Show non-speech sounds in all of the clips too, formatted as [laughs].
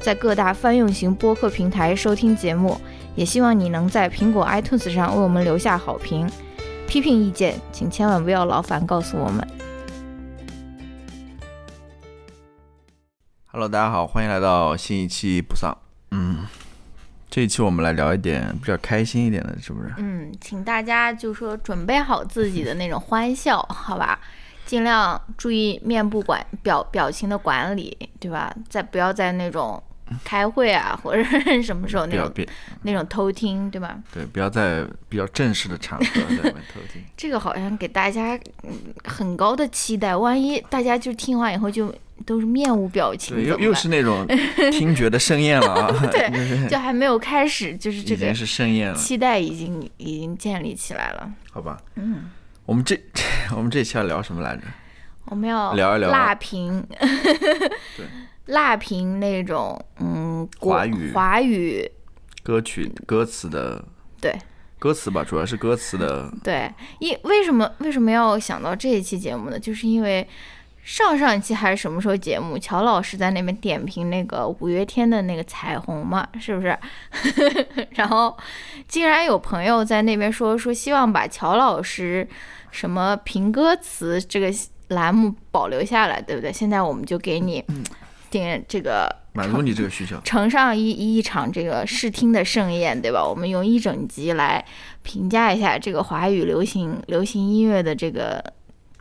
在各大泛用型播客平台收听节目，也希望你能在苹果 iTunes 上为我们留下好评。批评意见，请千万不要劳烦告诉我们。Hello，大家好，欢迎来到新一期不丧。嗯，这一期我们来聊一点比较开心一点的，是不是？嗯，请大家就说准备好自己的那种欢笑，好吧？尽量注意面部管表表情的管理，对吧？再不要在那种。开会啊，或者 [laughs] 什么时候那种那种偷听，对吧？对，不要在比较正式的场合在外面 [laughs] 偷听。这个好像给大家很高的期待，万一大家就听完以后就都是面无表情，又又是那种 [laughs] 听觉的盛宴了啊！对，就还没有开始，就是这个是盛宴了，期待已经已经建立起来了。好吧，嗯，我们这我们这期要聊什么来着？我们要聊一聊辣评。对。辣评那种，嗯，华语华语歌曲歌词的，对，歌词吧，主要是歌词的。对，因为什么为什么要想到这一期节目呢？就是因为上上一期还是什么时候节目，乔老师在那边点评那个五月天的那个彩虹嘛，是不是？[laughs] 然后竟然有朋友在那边说说希望把乔老师什么评歌词这个栏目保留下来，对不对？现在我们就给你。点这个满足你这个需求，呈上一一场这个视听的盛宴，对吧？我们用一整集来评价一下这个华语流行流行音乐的这个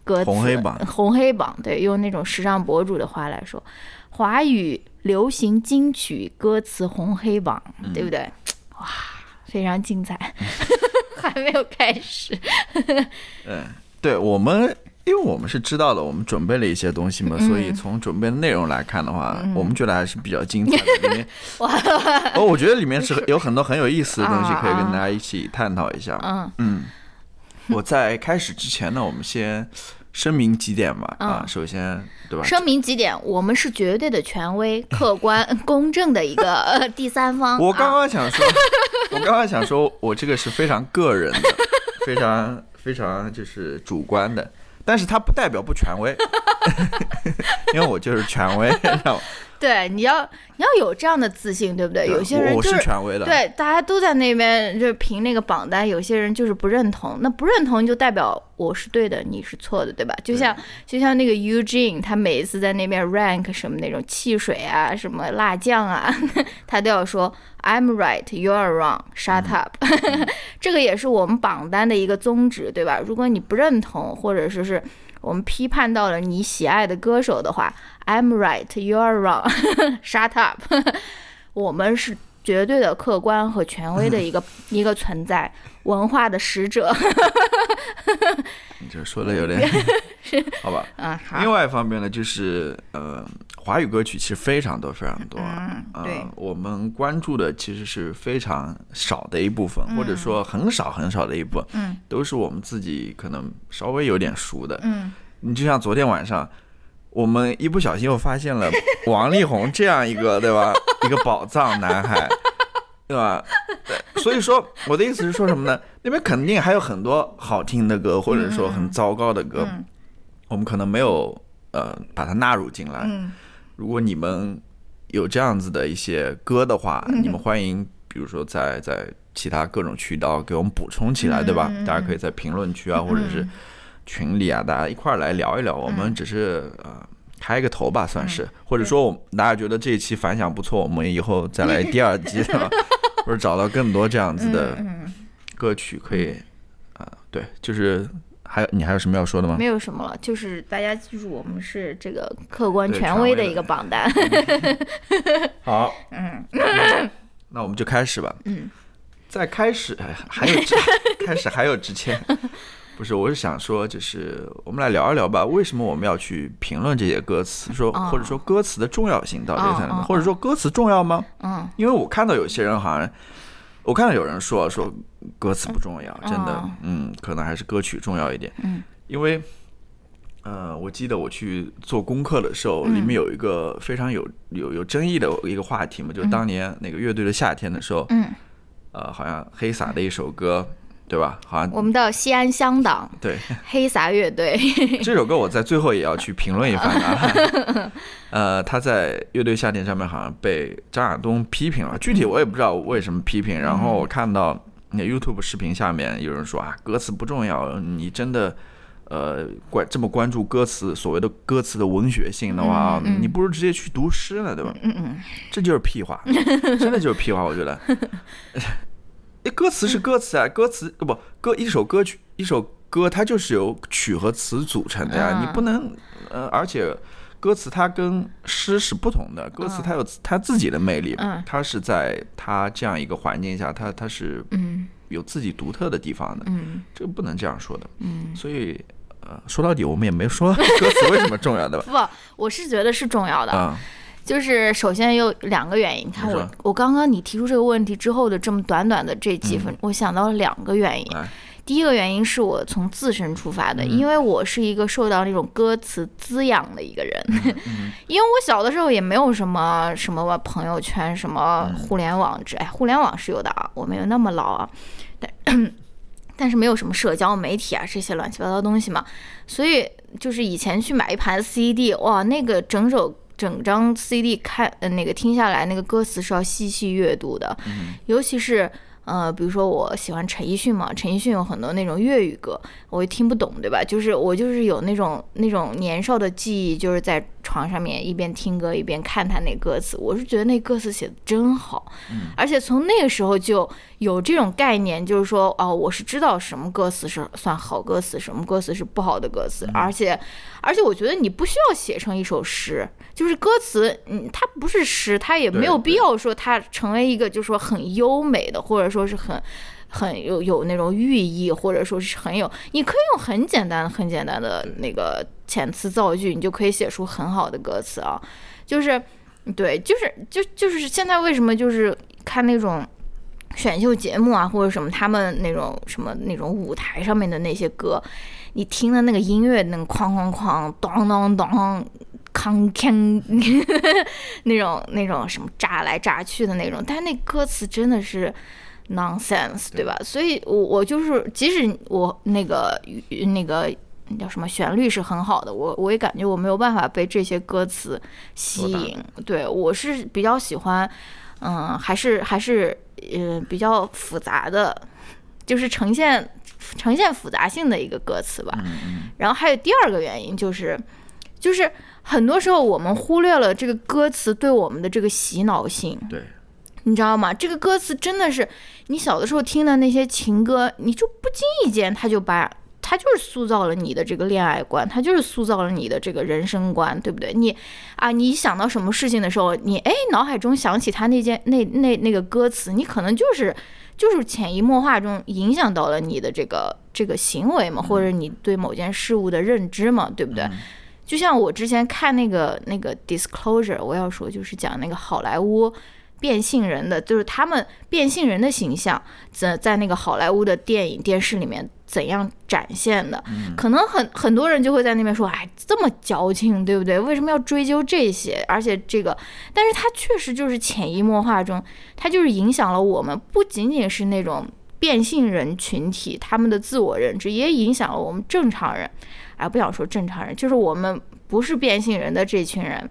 歌词红黑榜。红黑榜，对，用那种时尚博主的话来说，华语流行金曲歌词红黑榜，对不对？哇，非常精彩，[laughs] 还没有开始。嗯，对我们。因为我们是知道的，我们准备了一些东西嘛，所以从准备的内容来看的话，我们觉得还是比较精彩的。里面，[laughs] 哦，我觉得里面是 [laughs] 有很多很有意思的东西，可以跟大家一起探讨一下。嗯嗯，我在开始之前呢，我们先声明几点吧。啊，首先，对吧？声明几点，我们是绝对的权威、客观、[laughs] 公正的一个第三方。我刚刚想说，我刚刚想说，我这个是非常个人的，非常非常就是主观的。但是它不代表不权威，[laughs] 因为我就是权威，[laughs] 知道吗？对，你要你要有这样的自信，对不对？有些人就是权威的，对，大家都在那边就评那个榜单，有些人就是不认同，那不认同就代表我是对的，你是错的，对吧？就像就像那个 Eugene，他每一次在那边 rank 什么那种汽水啊，什么辣酱啊，[laughs] 他都要说 I'm right, you are wrong, shut up。[laughs] 这个也是我们榜单的一个宗旨，对吧？如果你不认同，或者说是我们批判到了你喜爱的歌手的话。I'm right, you're wrong. [laughs] Shut up. [laughs] 我们是绝对的客观和权威的一个 [laughs] 一个存在，文化的使者。你这说的有点，好吧？嗯，好。另外一方面呢，就是呃，华语歌曲其实非常多非常多。嗯，对。我们关注的其实是非常少的一部分，或者说很少很少的一部分。嗯，都是我们自己可能稍微有点熟的。嗯，你就像昨天晚上。我们一不小心又发现了 [laughs] 王力宏这样一个，对吧？一个宝藏男孩，[laughs] 对吧？所以说，我的意思是说什么呢？那边肯定还有很多好听的歌，或者说很糟糕的歌，我们可能没有呃把它纳入进来。如果你们有这样子的一些歌的话，你们欢迎，比如说在在其他各种渠道给我们补充起来，对吧？大家可以在评论区啊，或者是。群里啊，大家一块儿来聊一聊。我们只是呃开个头吧，算是，或者说我大家觉得这一期反响不错，我们以后再来第二季，[laughs] 或者找到更多这样子的歌曲可以啊。对，就是还有你还有什么要说的吗？没有什么了，就是大家记住，我们是这个客观权威的一个榜单。[laughs] 好，嗯，那我们就开始吧。嗯，在开始还有 [laughs] 开始还有之前。不是，我是想说，就是我们来聊一聊吧。为什么我们要去评论这些歌词？说或者说歌词的重要性到底在哪？或者说歌词重要吗？嗯嗯，因为我看到有些人好像，我看到有人说说歌词不重要，真的，嗯，可能还是歌曲重要一点。嗯，因为，呃，我记得我去做功课的时候，里面有一个非常有有有争议的一个话题嘛，就当年那个乐队的夏天的时候，嗯，呃，好像黑撒的一首歌。对吧？好像我们的西安香党对黑撒乐队 [laughs] 这首歌，我在最后也要去评论一番啊。[laughs] 呃，他在乐队夏天上面好像被张亚东批评了，具体我也不知道为什么批评。然后我看到那 YouTube 视频下面有人说啊，歌词不重要，你真的呃关这么关注歌词，所谓的歌词的文学性的话，你不如直接去读诗呢，对吧？嗯嗯，这就是屁话，真的就是屁话，我觉得。歌词是歌词啊，歌词不歌一首歌曲一首歌，它就是由曲和词组成的呀。你不能呃，而且歌词它跟诗是不同的，歌词它有它自己的魅力，它是在它这样一个环境下，它它是有自己独特的地方的。嗯，这个不能这样说的。嗯，所以呃，说到底我们也没说 [laughs] 歌词为什么重要的吧？不，我是觉得是重要的。就是首先有两个原因，你看我我刚刚你提出这个问题之后的这么短短的这几分，我想到了两个原因。第一个原因是我从自身出发的，因为我是一个受到那种歌词滋养的一个人，[laughs] 因为我小的时候也没有什么什么朋友圈、什么互联网之，哎，互联网是有的啊，我没有那么老啊，但 [clears throat] 但是没有什么社交媒体啊这些乱七八糟东西嘛，所以就是以前去买一盘 CD，哇，那个整首。整张 CD 看，呃，那个听下来，那个歌词是要细细阅读的，尤其是。呃，比如说我喜欢陈奕迅嘛，陈奕迅有很多那种粤语歌，我也听不懂，对吧？就是我就是有那种那种年少的记忆，就是在床上面一边听歌一边看他那歌词，我是觉得那歌词写的真好，而且从那个时候就有这种概念，就是说哦，我是知道什么歌词是算好歌词，什么歌词是不好的歌词，而且而且我觉得你不需要写成一首诗，就是歌词，嗯，它不是诗，它也没有必要说它成为一个就是说很优美的，或者说。说是很很有有那种寓意，或者说是很有，你可以用很简单很简单的那个遣词造句，你就可以写出很好的歌词啊。就是，对，就是就就是现在为什么就是看那种选秀节目啊，或者什么他们那种什么那种舞台上面的那些歌，你听的那个音乐那个哐哐哐当当当。康锵 [laughs] 那种那种什么炸来炸去的那种，但是那歌词真的是 nonsense，对吧？所以，我我就是即使我那个那个叫什么旋律是很好的，我我也感觉我没有办法被这些歌词吸引。对我是比较喜欢，嗯，还是还是呃比较复杂的，就是呈现呈现复杂性的一个歌词吧。然后还有第二个原因就是。就是很多时候我们忽略了这个歌词对我们的这个洗脑性，对，你知道吗？这个歌词真的是你小的时候听的那些情歌，你就不经意间他就把他就是塑造了你的这个恋爱观，他就是塑造了你的这个人生观，对不对？你啊，你想到什么事情的时候，你哎脑海中想起他那件那那那个歌词，你可能就是就是潜移默化中影响到了你的这个这个行为嘛，或者你对某件事物的认知嘛，对不对？就像我之前看那个那个 Disclosure，我要说就是讲那个好莱坞变性人的，就是他们变性人的形象在在那个好莱坞的电影电视里面怎样展现的。可能很很多人就会在那边说，哎，这么矫情，对不对？为什么要追究这些？而且这个，但是它确实就是潜移默化中，它就是影响了我们，不仅仅是那种变性人群体他们的自我认知，也影响了我们正常人。哎，不想说正常人，就是我们不是变性人的这群人，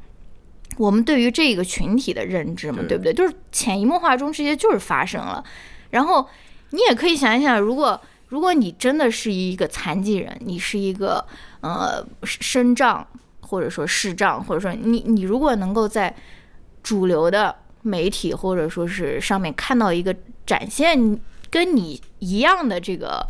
我们对于这个群体的认知嘛，对不对？就是潜移默化中这些就是发生了。然后你也可以想一想，如果如果你真的是一个残疾人，你是一个呃身障或者说视障，或者说你你如果能够在主流的媒体或者说是上面看到一个展现跟你一样的这个。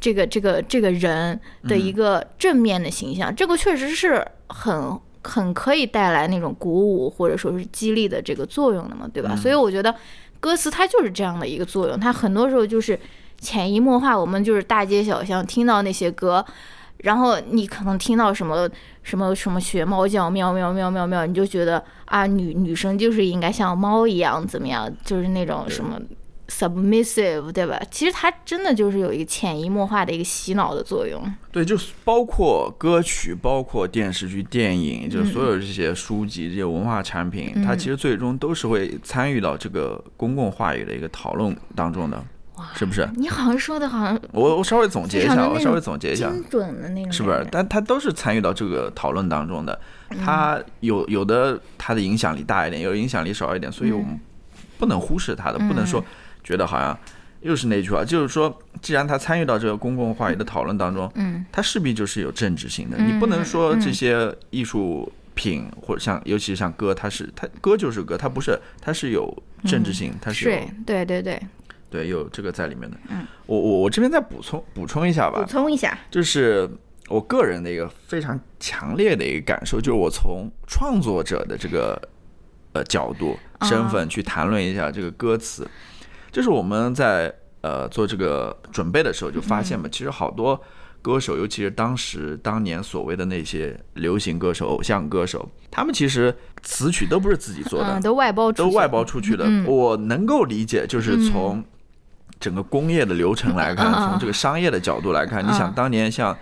这个这个这个人的一个正面的形象，这个确实是很很可以带来那种鼓舞或者说是激励的这个作用的嘛，对吧？所以我觉得歌词它就是这样的一个作用，它很多时候就是潜移默化，我们就是大街小巷听到那些歌，然后你可能听到什么什么什么学猫叫，喵喵喵喵喵，你就觉得啊，女女生就是应该像猫一样怎么样，就是那种什么 submissive，对吧？其实它真的就是有一个潜移默化的一个洗脑的作用。对，就是包括歌曲，包括电视剧、电影，就是所有这些书籍、这些文化产品，它其实最终都是会参与到这个公共话语的一个讨论当中的。是不是？你好像说的好像我我稍微总结一下，我稍微总结一下，精准的那种，是不是？但他都是参与到这个讨论当中的，他有有的他的影响力大一点，有影响力少一点，所以我们不能忽视他的，不能说觉得好像又是那句话，就是说，既然他参与到这个公共话语的讨论当中，嗯，他势必就是有政治性的，你不能说这些艺术品或者像，尤其是像歌，它是它歌就是歌，它不是，它是有政治性，它是有，对对对。对，有这个在里面的。嗯，我我我这边再补充补充一下吧。补充一下，就是我个人的一个非常强烈的一个感受，就是我从创作者的这个呃角度身份去谈论一下这个歌词。就是我们在呃做这个准备的时候就发现嘛，其实好多歌手，尤其是当时当年所谓的那些流行歌手、偶像歌手，他们其实词曲都不是自己做的，都外包都外包出去的。我能够理解，就是从整个工业的流程来 [laughs] 看，从这个商业的角度来看，你想当年像，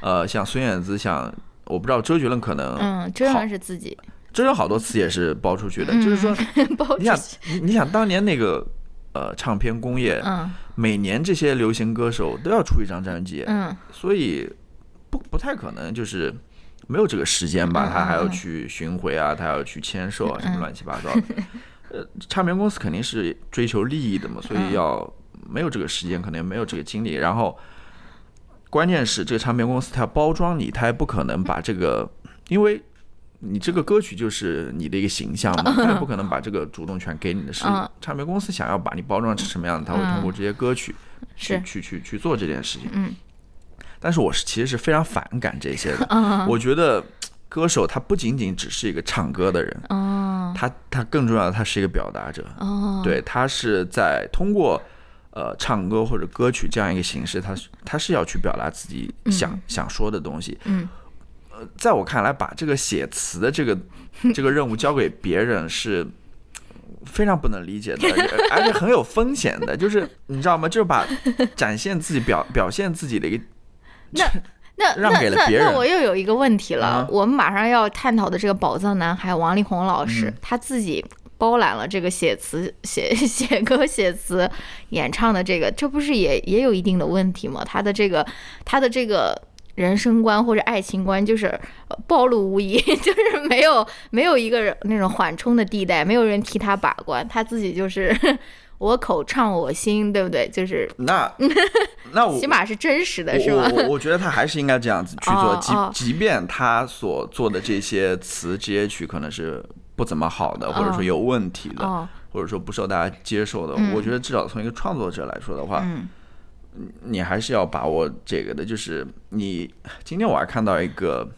呃，像孙燕姿，像我不知道周杰伦可能，嗯，周杰伦是自己，周杰伦好多词也是包出去的，就是说，[laughs] 你想，你你想当年那个呃唱片工业，嗯，每年这些流行歌手都要出一张专辑，嗯，所以不不太可能就是没有这个时间吧，他还要去巡回啊，他要去签售啊，什么乱七八糟的，[laughs] 呃，唱片公司肯定是追求利益的嘛，所以要。没有这个时间，可能也没有这个精力。然后，关键是这个唱片公司它要包装你，它也不可能把这个，因为你这个歌曲就是你的一个形象嘛，它也不可能把这个主动权给你的。是唱片公司想要把你包装成什么样的，他会通过这些歌曲去去去去做这件事情。嗯。但是我是其实是非常反感这些的。[laughs] 我觉得歌手他不仅仅只是一个唱歌的人。他他更重要的，他是一个表达者。对他是在通过。呃，唱歌或者歌曲这样一个形式，他他是要去表达自己想想说的东西。嗯，呃，在我看来，把这个写词的这个 [laughs] 这个任务交给别人是非常不能理解的，[laughs] 而且很有风险的。就是你知道吗？就是把展现自己表 [laughs] 表现自己的一个那那让给了别人。那我又有一个问题了，我们马上要探讨的这个宝藏男孩王力宏老师，他自己。包揽了这个写词、写 [laughs] 写歌、写词、演唱的这个，这不是也也有一定的问题吗？他的这个他的这个人生观或者爱情观就是暴露无遗，[laughs] 就是没有没有一个那种缓冲的地带，没有人替他把关，他自己就是 [laughs] 我口唱我心，对不对？就是那那我起码是真实的，是吧？我我觉得他还是应该这样子去做，即即便他所做的这些词、这些曲可能是。不怎么好的，或者说有问题的，或者说不受大家接受的，我觉得至少从一个创作者来说的话，你还是要把握这个的。就是你今天我还看到一个。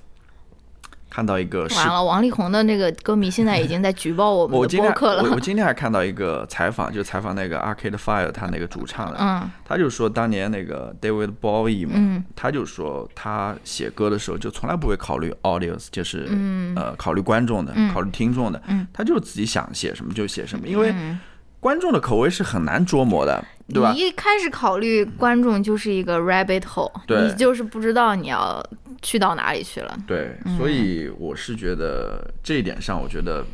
看到一个完了，王力宏的那个歌迷现在已经在举报我们的播客了。我我今天还看到一个采访，就采访那个 Arcade Fire 他那个主唱的，嗯，他就说当年那个 David Bowie 嘛，他就说他写歌的时候就从来不会考虑 audience，就是呃考虑观众的，考虑听众的，他就自己想写什么就写什么，因为观众的口味是很难捉摸的，对吧？你一开始考虑观众就是一个 rabbit hole，你就是不知道你要。去到哪里去了？对，所以我是觉得这一点上，我觉得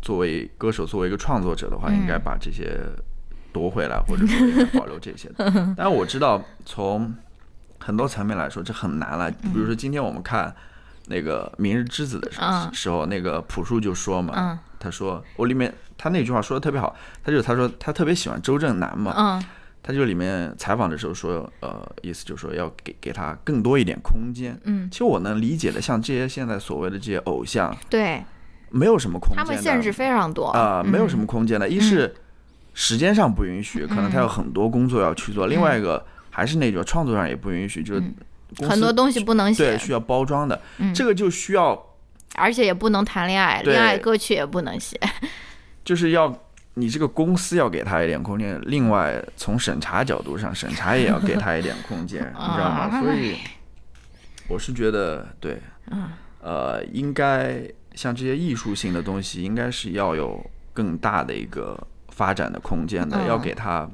作为歌手，作为一个创作者的话，应该把这些夺回来，或者说保留这些。[laughs] 但是我知道，从很多层面来说，这很难了。比如说，今天我们看那个《明日之子》的时时候，那个朴树就说嘛，他说我里面他那句话说的特别好，他就他说他特别喜欢周震南嘛。他就里面采访的时候说，呃，意思就是说要给给他更多一点空间。嗯，其实我能理解的，像这些现在所谓的这些偶像，对，没有什么空间，他们限制非常多。啊，没有什么空间的。一是时间上不允许，可能他有很多工作要去做；另外一个还是那种创作上也不允许，就是很多东西不能写，对，需要包装的。这个就需要，而且也不能谈恋爱，恋爱歌曲也不能写，[laughs] 就是要。你这个公司要给他一点空间，另外从审查角度上，审查也要给他一点空间，[laughs] 你知道吗？所以，我是觉得对，嗯，呃，应该像这些艺术性的东西，应该是要有更大的一个发展的空间的，要给他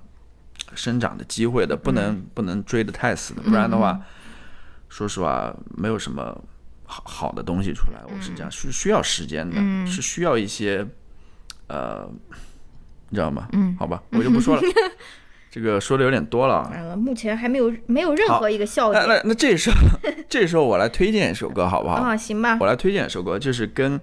生长的机会的，不能不能追得太死的，不然的话，说实话，没有什么好好的东西出来。我是这样，是需要时间的，是需要一些，呃，你知道吗？嗯，好吧，我就不说了。[laughs] 这个说的有点多了，目前还没有没有任何一个笑点。那那那这时候 [laughs] 这时候我来推荐一首歌好不好？啊，行吧。我来推荐一首歌，就是跟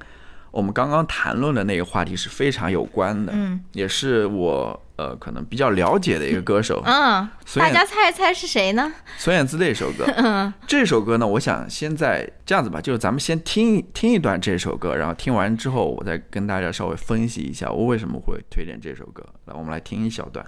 我们刚刚谈论的那个话题是非常有关的，嗯，也是我呃可能比较了解的一个歌手，嗯，大家猜一猜是谁呢？孙燕姿的一首歌，[laughs] 嗯，这首歌呢，我想现在这样子吧，就是咱们先听听一段这首歌，然后听完之后，我再跟大家稍微分析一下我为什么会推荐这首歌。来，我们来听一小段。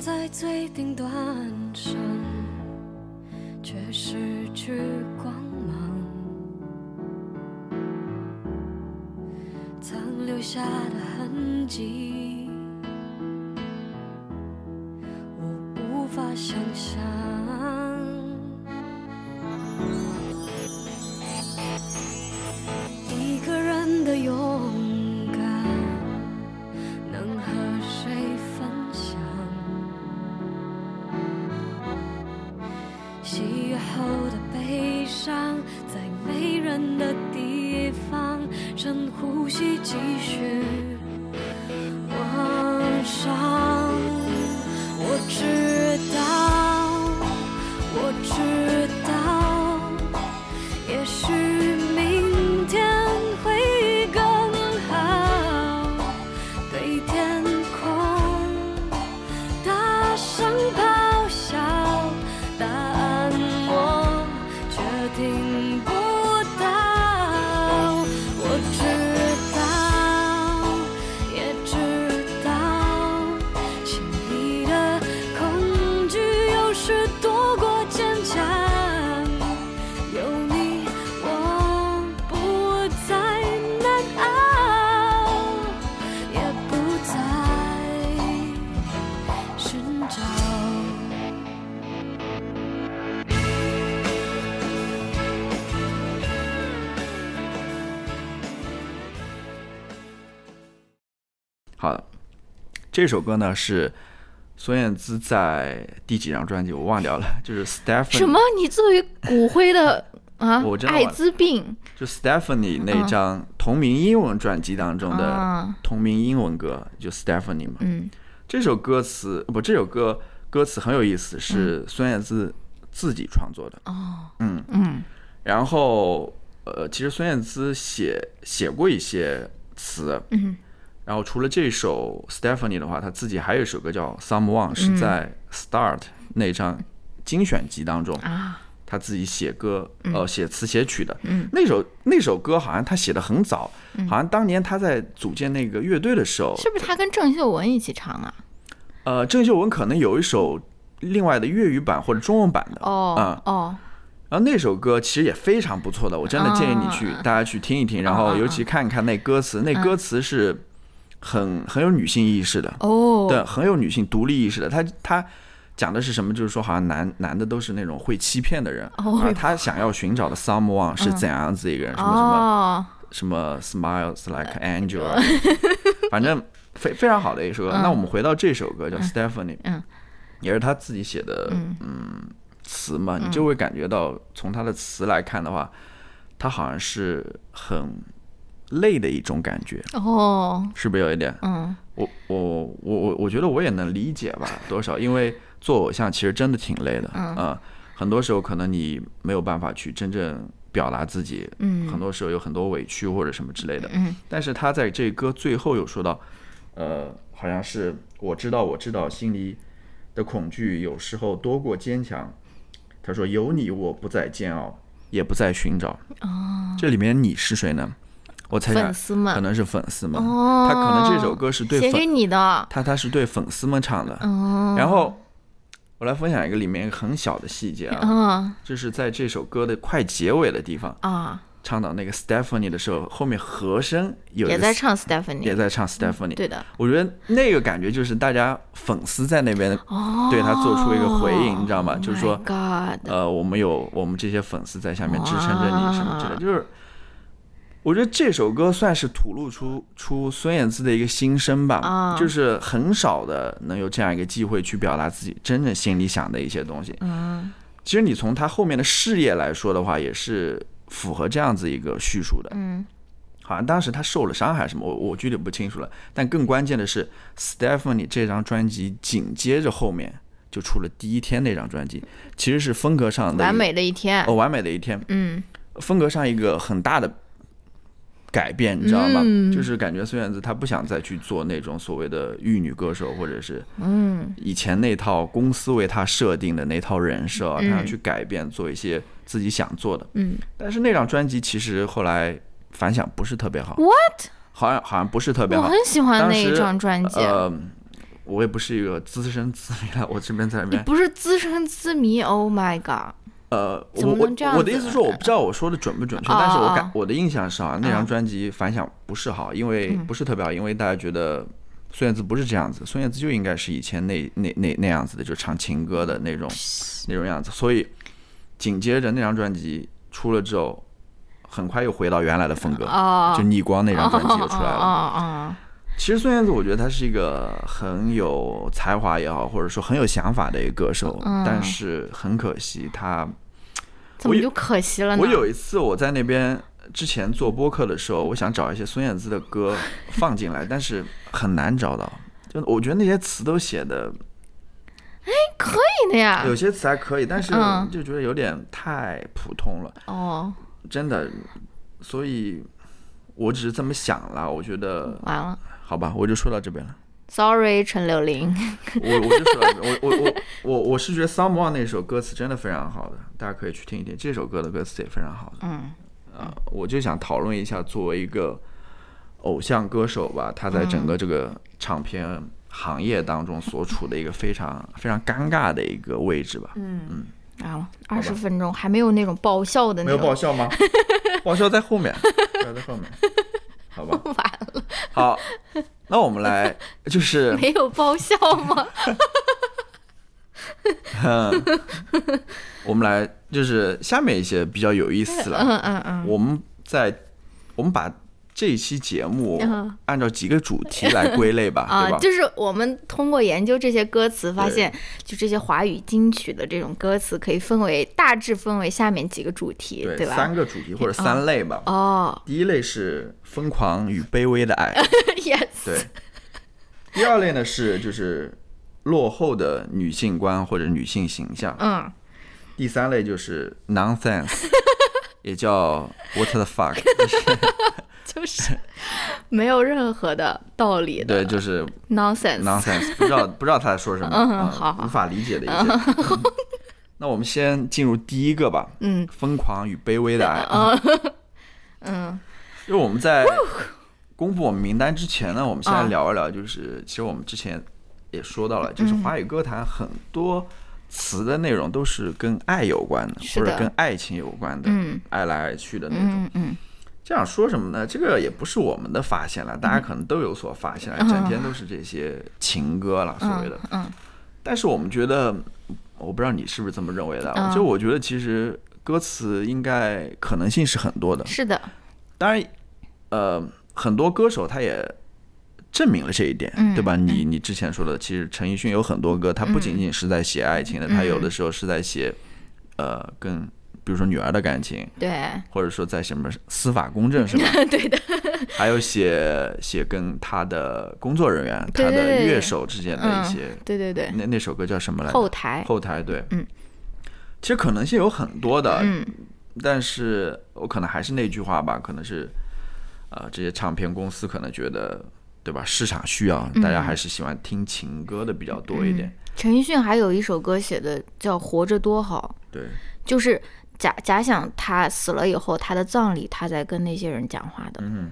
在最顶端上，却失去光芒，曾留下的痕迹，这首歌呢是孙燕姿在第几张专辑我忘掉了，[laughs] 就是 Stephanie。什么？你作为骨灰的 [laughs] 啊？我艾滋病。就 Stephanie 那张同名英文专辑当中的同名英文歌，就 Stephanie 嘛。嗯。这首歌词不，这首歌歌词很有意思，是孙燕姿自己创作的。哦。嗯嗯。然后呃，其实孙燕姿写写过一些词。嗯。然后除了这首 Stephanie 的话，他自己还有一首歌叫 Someone，是在 Start 那张精选集当中啊，他自己写歌呃写词写曲的。嗯，那首那首歌好像他写的很早，好像当年他在组建那个乐队的时候，是不是他跟郑秀文一起唱啊？呃，郑秀文可能有一首另外的粤语版或者中文版的哦，嗯哦。然后那首歌其实也非常不错的，我真的建议你去大家去听一听，然后尤其看一看那歌词，那歌词是。很很有女性意识的哦，对，很有女性独立意识的。他他讲的是什么？就是说，好像男男的都是那种会欺骗的人，而他想要寻找的 someone 是怎样子一个人？什么什么什么 smiles like angel，[laughs] 反正非非常好的一首歌。那我们回到这首歌叫 Stephanie，嗯，也是他自己写的，嗯，词嘛，你就会感觉到从他的词来看的话，他好像是很。累的一种感觉哦，是不是有一点？嗯，我我我我我觉得我也能理解吧，多少，因为做偶像其实真的挺累的，嗯，很多时候可能你没有办法去真正表达自己，嗯，很多时候有很多委屈或者什么之类的，嗯，但是他在这歌最后有说到，呃，好像是我知道我知道心里的恐惧有时候多过坚强，他说有你我不再煎熬，也不再寻找，哦，这里面你是谁呢？我猜想可能是粉丝们，他可能这首歌是对写给你的，他他是对粉丝们唱的。然后我来分享一个里面一个很小的细节啊，就是在这首歌的快结尾的地方啊，唱到那个 Stephanie 的时候，后面和声也在唱 Stephanie，也在唱 Stephanie。对的，我觉得那个感觉就是大家粉丝在那边对他做出一个回应，你知道吗？就是说，呃，我们有我们这些粉丝在下面支撑着你什么之类，就是。我觉得这首歌算是吐露出出孙燕姿的一个心声吧，就是很少的能有这样一个机会去表达自己真正心里想的一些东西。嗯，其实你从他后面的事业来说的话，也是符合这样子一个叙述的。嗯，好像当时他受了伤还是什么，我我具体不清楚了。但更关键的是，Stephanie 这张专辑紧接着后面就出了第一天那张专辑，其实是风格上的完美的一天。哦，完美的一天。嗯，风格上一个很大的。改变，你知道吗？就是感觉孙燕姿她不想再去做那种所谓的玉女歌手，或者是嗯以前那套公司为她设定的那套人设，她想去改变，做一些自己想做的。嗯，但是那张专辑其实后来反响不是特别好。What？好像好像不是特别好。我很喜欢那一张专辑。呃，我也不是一个资深资迷了，我这边在那边。你不是资深资迷？Oh my god！呃，我我我的意思是说，我不知道我说的准不准确，但是我感我的印象是啊，那张专辑反响不是好，因为不是特别好，因为大家觉得孙燕姿不是这样子，孙燕姿就应该是以前那那那那样子的，就唱情歌的那种那种样子，所以紧接着那张专辑出了之后，很快又回到原来的风格，就逆光那张专辑又出来了。其实孙燕姿，我觉得她是一个很有才华也好，或者说很有想法的一个歌手，但是很可惜，她怎么就可惜了呢？我有一次我在那边之前做播客的时候，我想找一些孙燕姿的歌 [laughs] 放进来，但是很难找到。就我觉得那些词都写的，哎，可以的呀，有些词还可以，但是就觉得有点太普通了。哦，真的，所以我只是这么想了。我觉得完了。好吧，我就说到这边了。Sorry，陈柳林。我我就说，我我我我我是觉得《Someone》那首歌词真的非常好的，大家可以去听一听。这首歌的歌词也非常好的。嗯。啊，我就想讨论一下，作为一个偶像歌手吧，他在整个这个唱片行业当中所处的一个非常非常尴尬的一个位置吧。嗯嗯。完了，二十分钟还没有那种爆笑的那种。没有爆笑吗？爆笑在后面，在后面。[laughs] 好吧，完了。好，那我们来就是 [laughs] 没有爆笑吗？我们来就是下面一些比较有意思了。嗯嗯嗯，我们在我们把。这一期节目按照几个主题来归类 [laughs] 吧，啊，就是我们通过研究这些歌词，发现就这些华语金曲的这种歌词，可以分为大致分为下面几个主题，对吧？三个主题或者三类吧。哦，第一类是疯狂与卑微的爱，[laughs] Yes。对。第二类呢是就是落后的女性观或者女性形象，嗯。第三类就是 nonsense，[laughs] 也叫 what the fuck。[laughs] 就是没有任何的道理的，对，就是 nonsense，nonsense，不知道不知道他在说什么，嗯，好，无法理解的一些。[laughs] 那我们先进入第一个吧，嗯，疯狂与卑微的爱，[laughs] 嗯，因为我们在公布我们名单之前呢，我们先来聊一聊，就是其实我们之前也说到了，就是华语歌坛很多词的内容都是跟爱有关的，或者跟爱情有关的，嗯，爱来爱去的那种，嗯。这样说什么呢？这个也不是我们的发现了，大家可能都有所发现了，整天都是这些情歌了，所谓的。嗯。但是我们觉得，我不知道你是不是这么认为的。就我觉得，其实歌词应该可能性是很多的。是的。当然，呃，很多歌手他也证明了这一点，对吧？你你之前说的，其实陈奕迅有很多歌，他不仅仅是在写爱情的，他有的时候是在写，呃，跟。比如说女儿的感情，对，或者说在什么司法公正是吧？对的。[laughs] 还有写写跟他的工作人员、他的乐手之间的一些，对对对。那那首歌叫什么来着？后台。后台，对，嗯。其实可能性有很多的，嗯。但是我可能还是那句话吧，可能是，呃，这些唱片公司可能觉得，对吧？市场需要，大家还是喜欢听情歌的比较多一点。陈奕迅还有一首歌写的叫《活着多好》，对，就是。假假想他死了以后，他的葬礼他在跟那些人讲话的，嗯，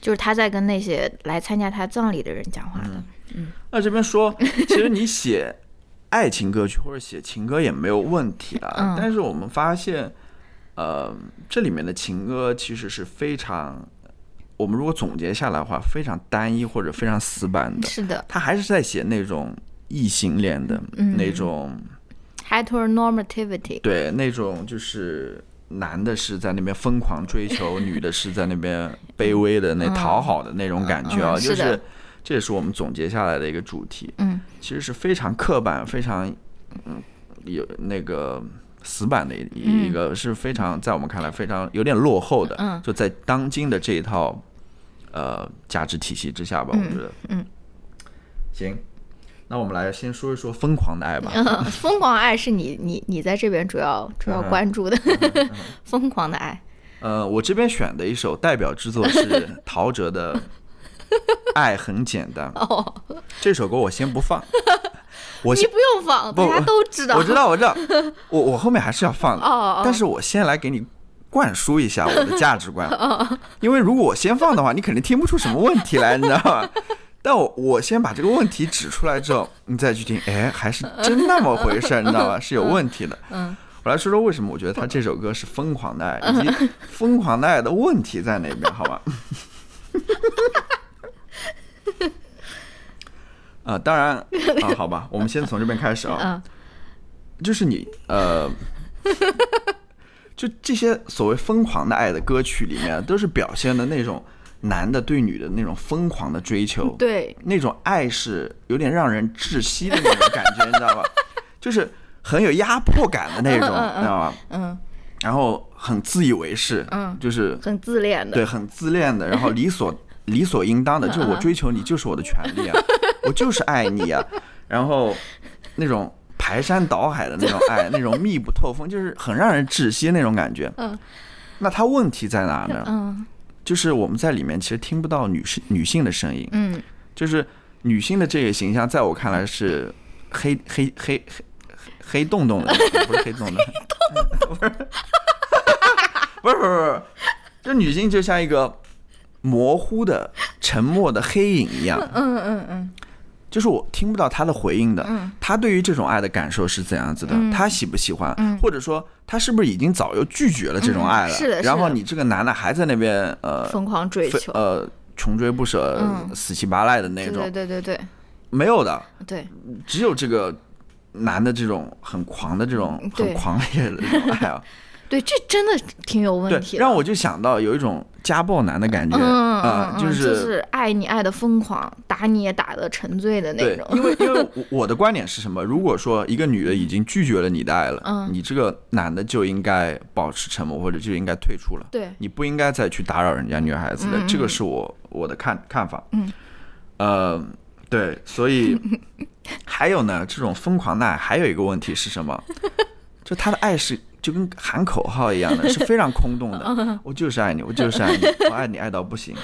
就是他在跟那些来参加他葬礼的人讲话的，嗯。那这边说，其实你写爱情歌曲或者写情歌也没有问题啊，但是我们发现，呃，这里面的情歌其实是非常，我们如果总结下来的话，非常单一或者非常死板的。是的，他还是在写那种异性恋的那种 heteronormativity，对，那种就是男的是在那边疯狂追求，女的是在那边卑微的那讨好的那种感觉啊，就是这也是我们总结下来的一个主题。嗯，其实是非常刻板，非常嗯有那个。死板的一一个是非常在我们看来非常有点落后的，就在当今的这一套呃价值体系之下吧，我觉得，嗯，行，那我们来先说一说疯狂的爱吧。[laughs] 疯狂爱是你你你在这边主要主要关注的，[laughs] 疯狂的爱。呃，我这边选的一首代表之作是 [laughs] 陶喆的《爱很简单》。哦，这首歌我先不放。我你不用放，大家都知道。我知道，我知道，[laughs] 我我后面还是要放的。哦但是我先来给你灌输一下我的价值观。[laughs] 因为如果我先放的话，你肯定听不出什么问题来，你知道吗？[laughs] 但我我先把这个问题指出来之后，你再去听，哎，还是真那么回事，你知道吧？是有问题的。嗯。我来说说为什么我觉得他这首歌是疯狂的爱，以及疯狂的爱的问题在哪边，好吧？啊，当然啊，好吧，我们先从这边开始啊，[laughs] 就是你呃，就这些所谓疯狂的爱的歌曲里面，都是表现的那种男的对女的那种疯狂的追求，对，那种爱是有点让人窒息的那种感觉，你知道吧？[laughs] 就是很有压迫感的那种，你知道吧？嗯，然后很自以为是，嗯，就是很自恋的，对，很自恋的，然后理所。理所应当的，就是我追求你就是我的权利啊，我就是爱你啊，然后那种排山倒海的那种爱，那种密不透风，就是很让人窒息那种感觉。嗯，那它问题在哪呢？嗯，就是我们在里面其实听不到女性女性的声音。嗯，就是女性的这个形象，在我看来是黑黑黑黑黑洞洞的，不是黑洞洞，[laughs] [laughs] 不是，不是不是不是，这女性就像一个。模糊的、沉默的黑影一样，嗯嗯嗯，就是我听不到他的回应的。嗯，他对于这种爱的感受是怎样子的？他喜不喜欢？嗯，或者说他是不是已经早就拒绝了这种爱了？是的。然后你这个男的还在那边呃疯狂追求，呃穷追不舍、死乞白赖的那种。对对对对，没有的。对，只有这个男的这种很狂的这种很狂烈的这种爱啊。对，这真的挺有问题。让我就想到有一种家暴男的感觉啊，就是就是爱你爱的疯狂，打你也打的沉醉的那种。因为因为 [laughs] 我的观点是什么？如果说一个女的已经拒绝了你的爱了，嗯，你这个男的就应该保持沉默，或者就应该退出了。对，你不应该再去打扰人家女孩子的。这个是我我的看看法。嗯，呃，对，所以 [laughs] 还有呢，这种疯狂的爱还有一个问题是什么？就他的爱是。就跟喊口号一样的，[laughs] 是非常空洞的。我就是爱你，我就是爱你，[laughs] 我爱你爱到不行。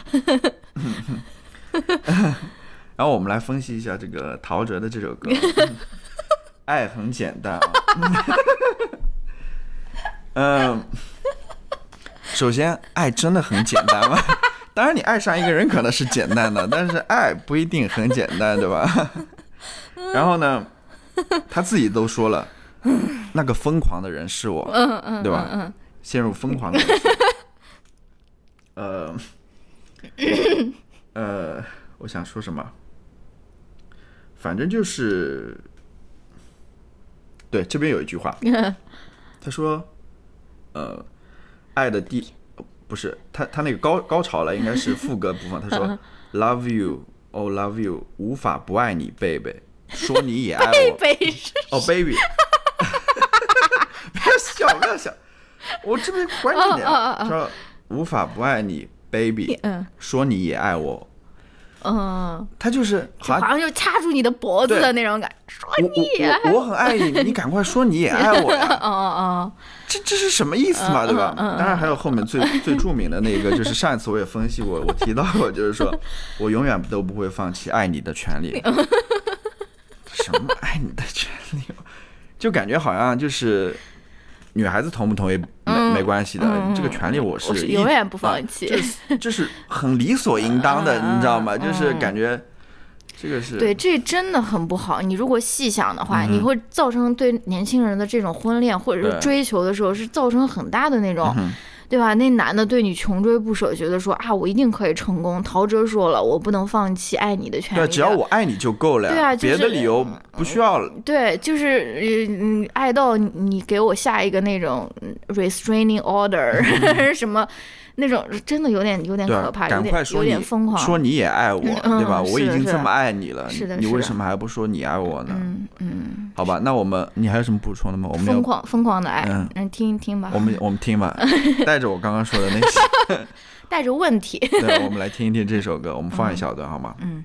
然后我们来分析一下这个陶喆的这首歌，[laughs]《爱很简单》啊。嗯，首先，爱真的很简单吗？当然，你爱上一个人可能是简单的，但是爱不一定很简单，对吧？然后呢，他自己都说了。[laughs] 那个疯狂的人是我，嗯嗯，对吧？嗯，陷入疯狂的，呃，[coughs] 呃，我想说什么？反正就是，对，这边有一句话，[laughs] 他说，呃，爱的第不是他他那个高高潮了，应该是副歌部分。他说，[laughs] Love you, oh love you，无法不爱你，baby，说你也爱我，哦，baby。笑，不要笑，我这边关键点说无法不爱你，baby，说你也爱我，嗯，他就是好像就掐住你的脖子的那种感，说你也我。我很爱你，你赶快说你也爱我呀，[laughs] 哦哦，这这是什么意思嘛，对吧？当然还有后面最最著名的那个，就是上一次我也分析过，[laughs] 我提到过，就是说我永远都不会放弃爱你的权利，[laughs] 什么爱你的权利？就感觉好像就是女孩子同不同意没没关系的，这个权利我是永远不放弃，这是很理所应当的，[laughs] 你知道吗？就是感觉这个是对，这真的很不好。你如果细想的话，你会造成对年轻人的这种婚恋或者是追求的时候，是造成很大的那种。对吧？那男的对你穷追不舍，觉得说啊，我一定可以成功。陶喆说了，我不能放弃爱你的权利。对，只要我爱你就够了。对啊，别的理由不需要了。对，就是嗯，爱到你给我下一个那种 restraining order [laughs] 什么。那种真的有点有点可怕，有点有点疯狂。说你也爱我，[laughs] 对吧？我已经这么爱你了，你为什么还不说你爱我呢？嗯嗯。好吧，那我们你还有什么补充的吗？我们疯狂疯狂的爱，嗯，听一听吧。我们我们听吧，[laughs] 带着我刚刚说的那些，[laughs] 带着问题。对，我们来听一听这首歌，我们放一小段好吗？嗯。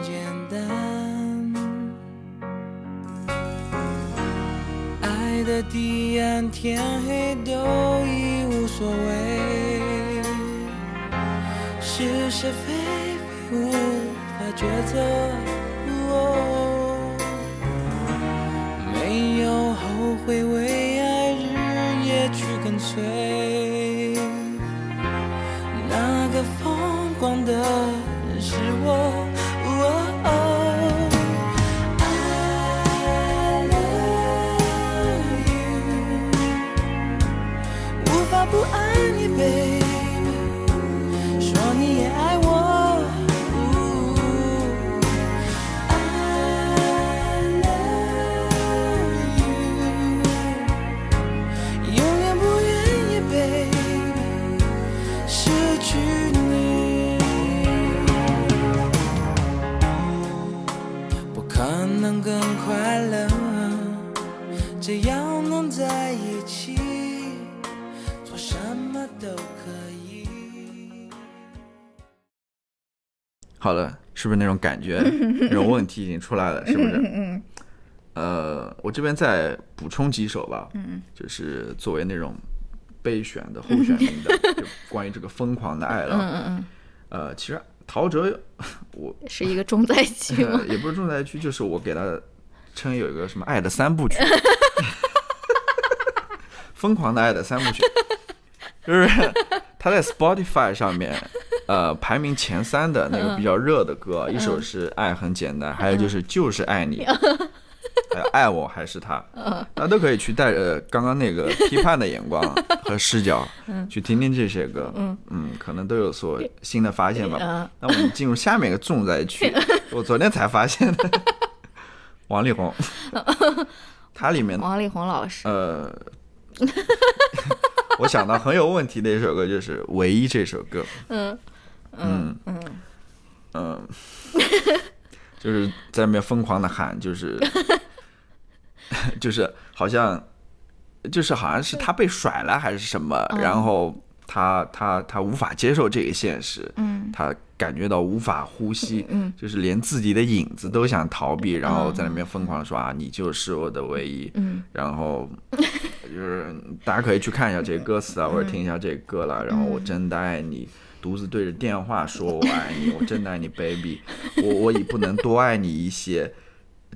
的彼岸，天黑都已无所谓，是是非非无法抉择，没有后悔，为爱日夜去跟随，那个疯狂的人是我。是不是那种感觉？那种问题已经出来了，是不是？嗯。呃，我这边再补充几首吧。嗯。就是作为那种备选的候选名的，[laughs] 就关于这个疯狂的爱了。嗯嗯嗯。呃，其实陶喆，[laughs] 我是一个重灾区吗？[laughs] 也不是重灾区，就是我给他称有一个什么爱的三部曲。疯狂的爱的三部曲，就是他在 Spotify 上面。[laughs] 呃，排名前三的那个比较热的歌，一首是《爱很简单》，还有就是《就是爱你》，[laughs] 还有《爱我还是他》，大家都可以去带着刚刚那个 [laughs] 批判的眼光和视角去听听这些歌，嗯，可能都有所新的发现吧。那我们进入下面一个重灾区，我昨天才发现的，王力宏，他里面王力宏老师，呃。我想到很有问题的一首歌就是《唯一》这首歌，嗯嗯嗯。嗯，就是在那边疯狂的喊，就是 [laughs] 就是好像就是好像是他被甩了还是什么，然后他他他无法接受这个现实，嗯，他。感觉到无法呼吸，嗯，就是连自己的影子都想逃避，然后在那边疯狂说啊，你就是我的唯一，嗯，然后 [laughs] 就是大家可以去看一下这个歌词啊，或者听一下这个歌了。然后我真的爱你，独自对着电话说我爱你，我真的爱你，baby，[laughs] 我我已不能多爱你一些，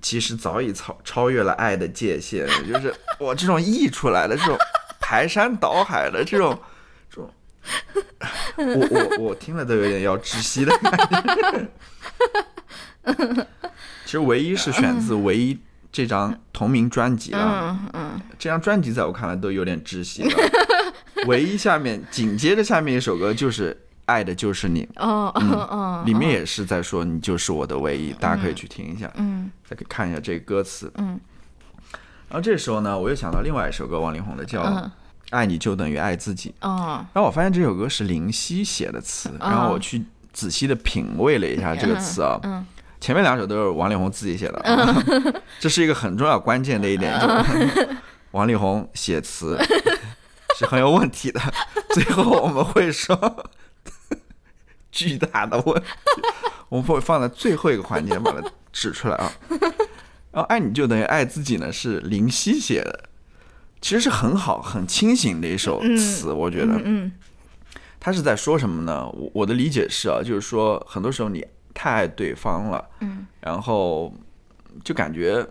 其实早已超超越了爱的界限，就是我这种溢出来的这种排山倒海的这种这种。我我我听了都有点要窒息的感觉。其实唯一是选自唯一这张同名专辑啊。嗯嗯。这张专辑在我看来都有点窒息了。[laughs] 唯一下面紧接着下面一首歌就是《爱的就是你》。[laughs] 哦哦哦。里面也是在说你就是我的唯一，大家可以去听一下。嗯。再看一下这个歌词。嗯。然后这时候呢，我又想到另外一首歌，王力宏的叫。爱你就等于爱自己。哦。然后我发现这首歌是林夕写的词，然后我去仔细的品味了一下这个词啊。嗯。前面两首都是王力宏自己写的。嗯。[laughs] 这是一个很重要关键的一点，就王力宏写词是很有问题的。[laughs] 最后我们会说，[laughs] 巨大的问题，我们会放在最后一个环节把它指出来啊。然后爱你就等于爱自己呢，是林夕写的，其实是很好很清醒的一首词，我觉得。嗯。他是在说什么呢？我我的理解是啊，就是说很多时候你太爱对方了，嗯，然后就感觉，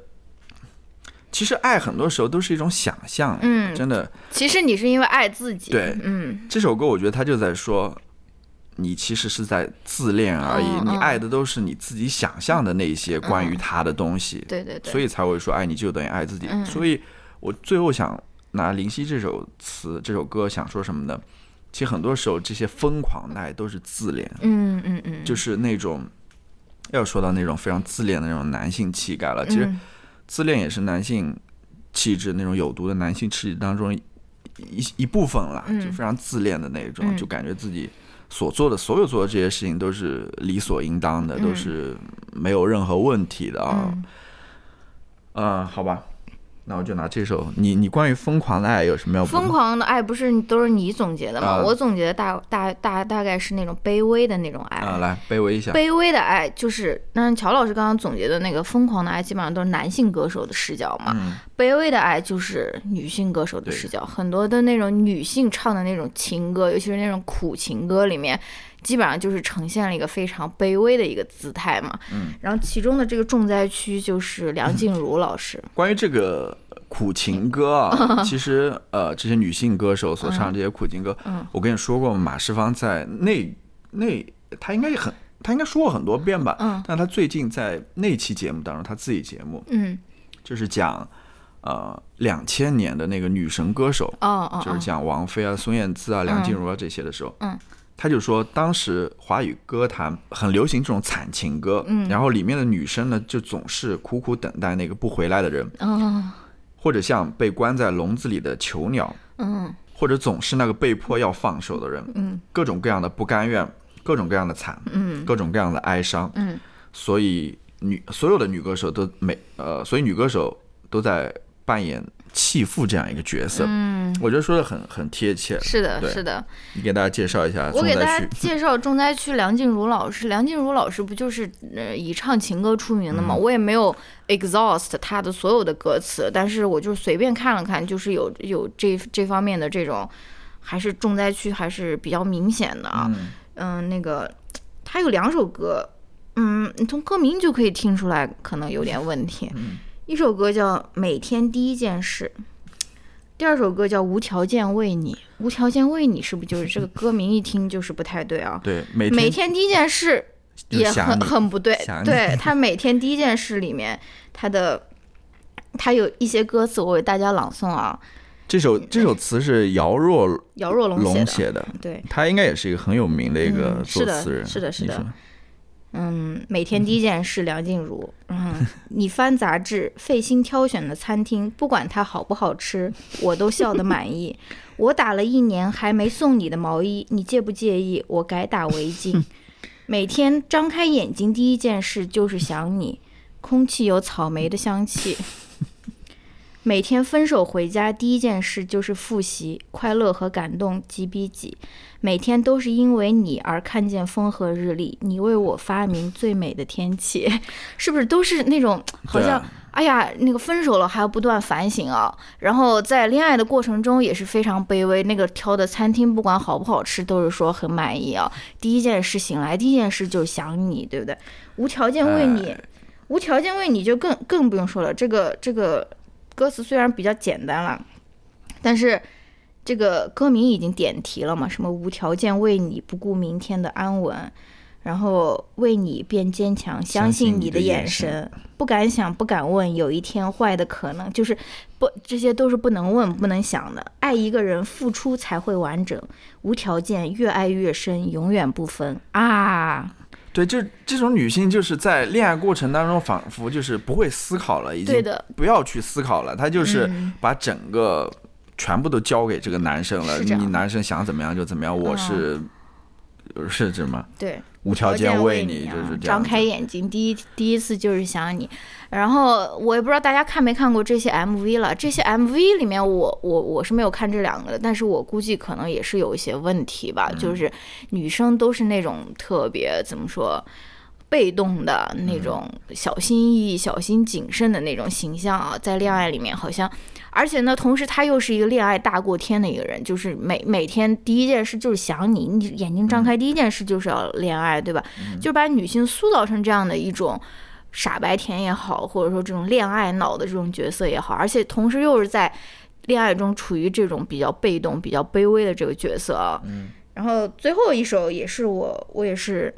其实爱很多时候都是一种想象，嗯，真的。其实你是因为爱自己，对，嗯。这首歌我觉得他就在说，你其实是在自恋而已，你爱的都是你自己想象的那些关于他的东西，对对对，所以才会说爱你就等于爱自己。所以我最后想拿林夕这首词、这首歌想说什么呢？其实很多时候，这些疯狂的爱都是自恋，嗯嗯嗯，就是那种要说到那种非常自恋的那种男性气概了。其实，自恋也是男性气质那种有毒的男性气质当中一一部分啦，就非常自恋的那种，就感觉自己所做的所有做的这些事情都是理所应当的，都是没有任何问题的啊。嗯，好吧。那我就拿这首，你你关于疯狂的爱有什么要？疯狂的爱不是都是你总结的吗？我总结的大大大大概是那种卑微的那种爱。啊，来卑微一下。卑微的爱就是，那乔老师刚刚总结的那个疯狂的爱，基本上都是男性歌手的视角嘛。嗯。卑微的爱就是女性歌手的视角，很多的那种女性唱的那种情歌，尤其是那种苦情歌里面。基本上就是呈现了一个非常卑微的一个姿态嘛，嗯，然后其中的这个重灾区就是梁静茹老师。关于这个苦情歌啊，[laughs] 其实呃，这些女性歌手所唱这些苦情歌，嗯，我跟你说过，马世芳在那那她应该很她应该说过很多遍吧，嗯，但她最近在那期节目当中，她自己节目，嗯，就是讲呃两千年的那个女神歌手，哦哦，就是讲王菲啊、孙燕姿啊、梁静茹啊这些的时候，嗯。他就说，当时华语歌坛很流行这种惨情歌，嗯，然后里面的女生呢，就总是苦苦等待那个不回来的人，哦，或者像被关在笼子里的囚鸟，嗯，或者总是那个被迫要放手的人，嗯，各种各样的不甘愿，各种各样的惨，嗯，各种各样的哀伤，嗯，所以女所有的女歌手都每呃，所以女歌手都在扮演。弃妇这样一个角色，嗯，我觉得说的很很贴切。是的，是的。你给大家介绍一下，我给大家介绍重灾区梁静茹老师。梁静茹老师不就是呃以唱情歌出名的吗？我也没有 exhaust 她的所有的歌词，但是我就随便看了看，就是有有这这方面的这种，还是重灾区还是比较明显的啊。嗯，那个他有两首歌，嗯，你从歌名就可以听出来可能有点问题。一首歌叫《每天第一件事》，第二首歌叫《无条件为你》。无条件为你是不是就是这个歌名一听就是不太对啊？[laughs] 对，每每天第一件事也很很不对。对他每天第一件事里面，他的他有一些歌词，我为大家朗诵啊。这首这首词是姚若姚若龙写的，对，他应该也是一个很有名的一个作词人。是的，是的，是的。嗯，每天第一件事，梁静茹。[laughs] 嗯，你翻杂志，费心挑选的餐厅，不管它好不好吃，我都笑得满意。我打了一年还没送你的毛衣，你介不介意？我改打围巾。每天张开眼睛，第一件事就是想你，空气有草莓的香气。每天分手回家，第一件事就是复习，快乐和感动几比几。每天都是因为你而看见风和日丽，你为我发明最美的天气，[laughs] 是不是都是那种好像？哎呀，那个分手了还要不断反省啊，然后在恋爱的过程中也是非常卑微。那个挑的餐厅不管好不好吃，都是说很满意啊。第一件事醒来，第一件事就是想你，对不对？无条件为你，无条件为你就更更不用说了。这个这个。歌词虽然比较简单了，但是这个歌名已经点题了嘛？什么无条件为你不顾明天的安稳，然后为你变坚强，相信你的眼神，不敢想，不敢问，有一天坏的可能就是不，这些都是不能问、不能想的。爱一个人，付出才会完整，无条件，越爱越深，永远不分啊。对，就这种女性，就是在恋爱过程当中，仿佛就是不会思考了，已经不要去思考了，她就是把整个全部都交给这个男生了。你男生想怎么样就怎么样，我是是这吗？对，无条件为你，就是这样张开眼睛，第一第一次就是想你。然后我也不知道大家看没看过这些 MV 了，这些 MV 里面我我我是没有看这两个的，但是我估计可能也是有一些问题吧，就是女生都是那种特别怎么说，被动的那种小心翼翼、小心谨慎的那种形象啊，在恋爱里面好像，而且呢，同时他又是一个恋爱大过天的一个人，就是每每天第一件事就是想你，你眼睛张开第一件事就是要恋爱，对吧？就把女性塑造成这样的一种。傻白甜也好，或者说这种恋爱脑的这种角色也好，而且同时又是在恋爱中处于这种比较被动、比较卑微的这个角色啊。嗯。然后最后一首也是我，我也是，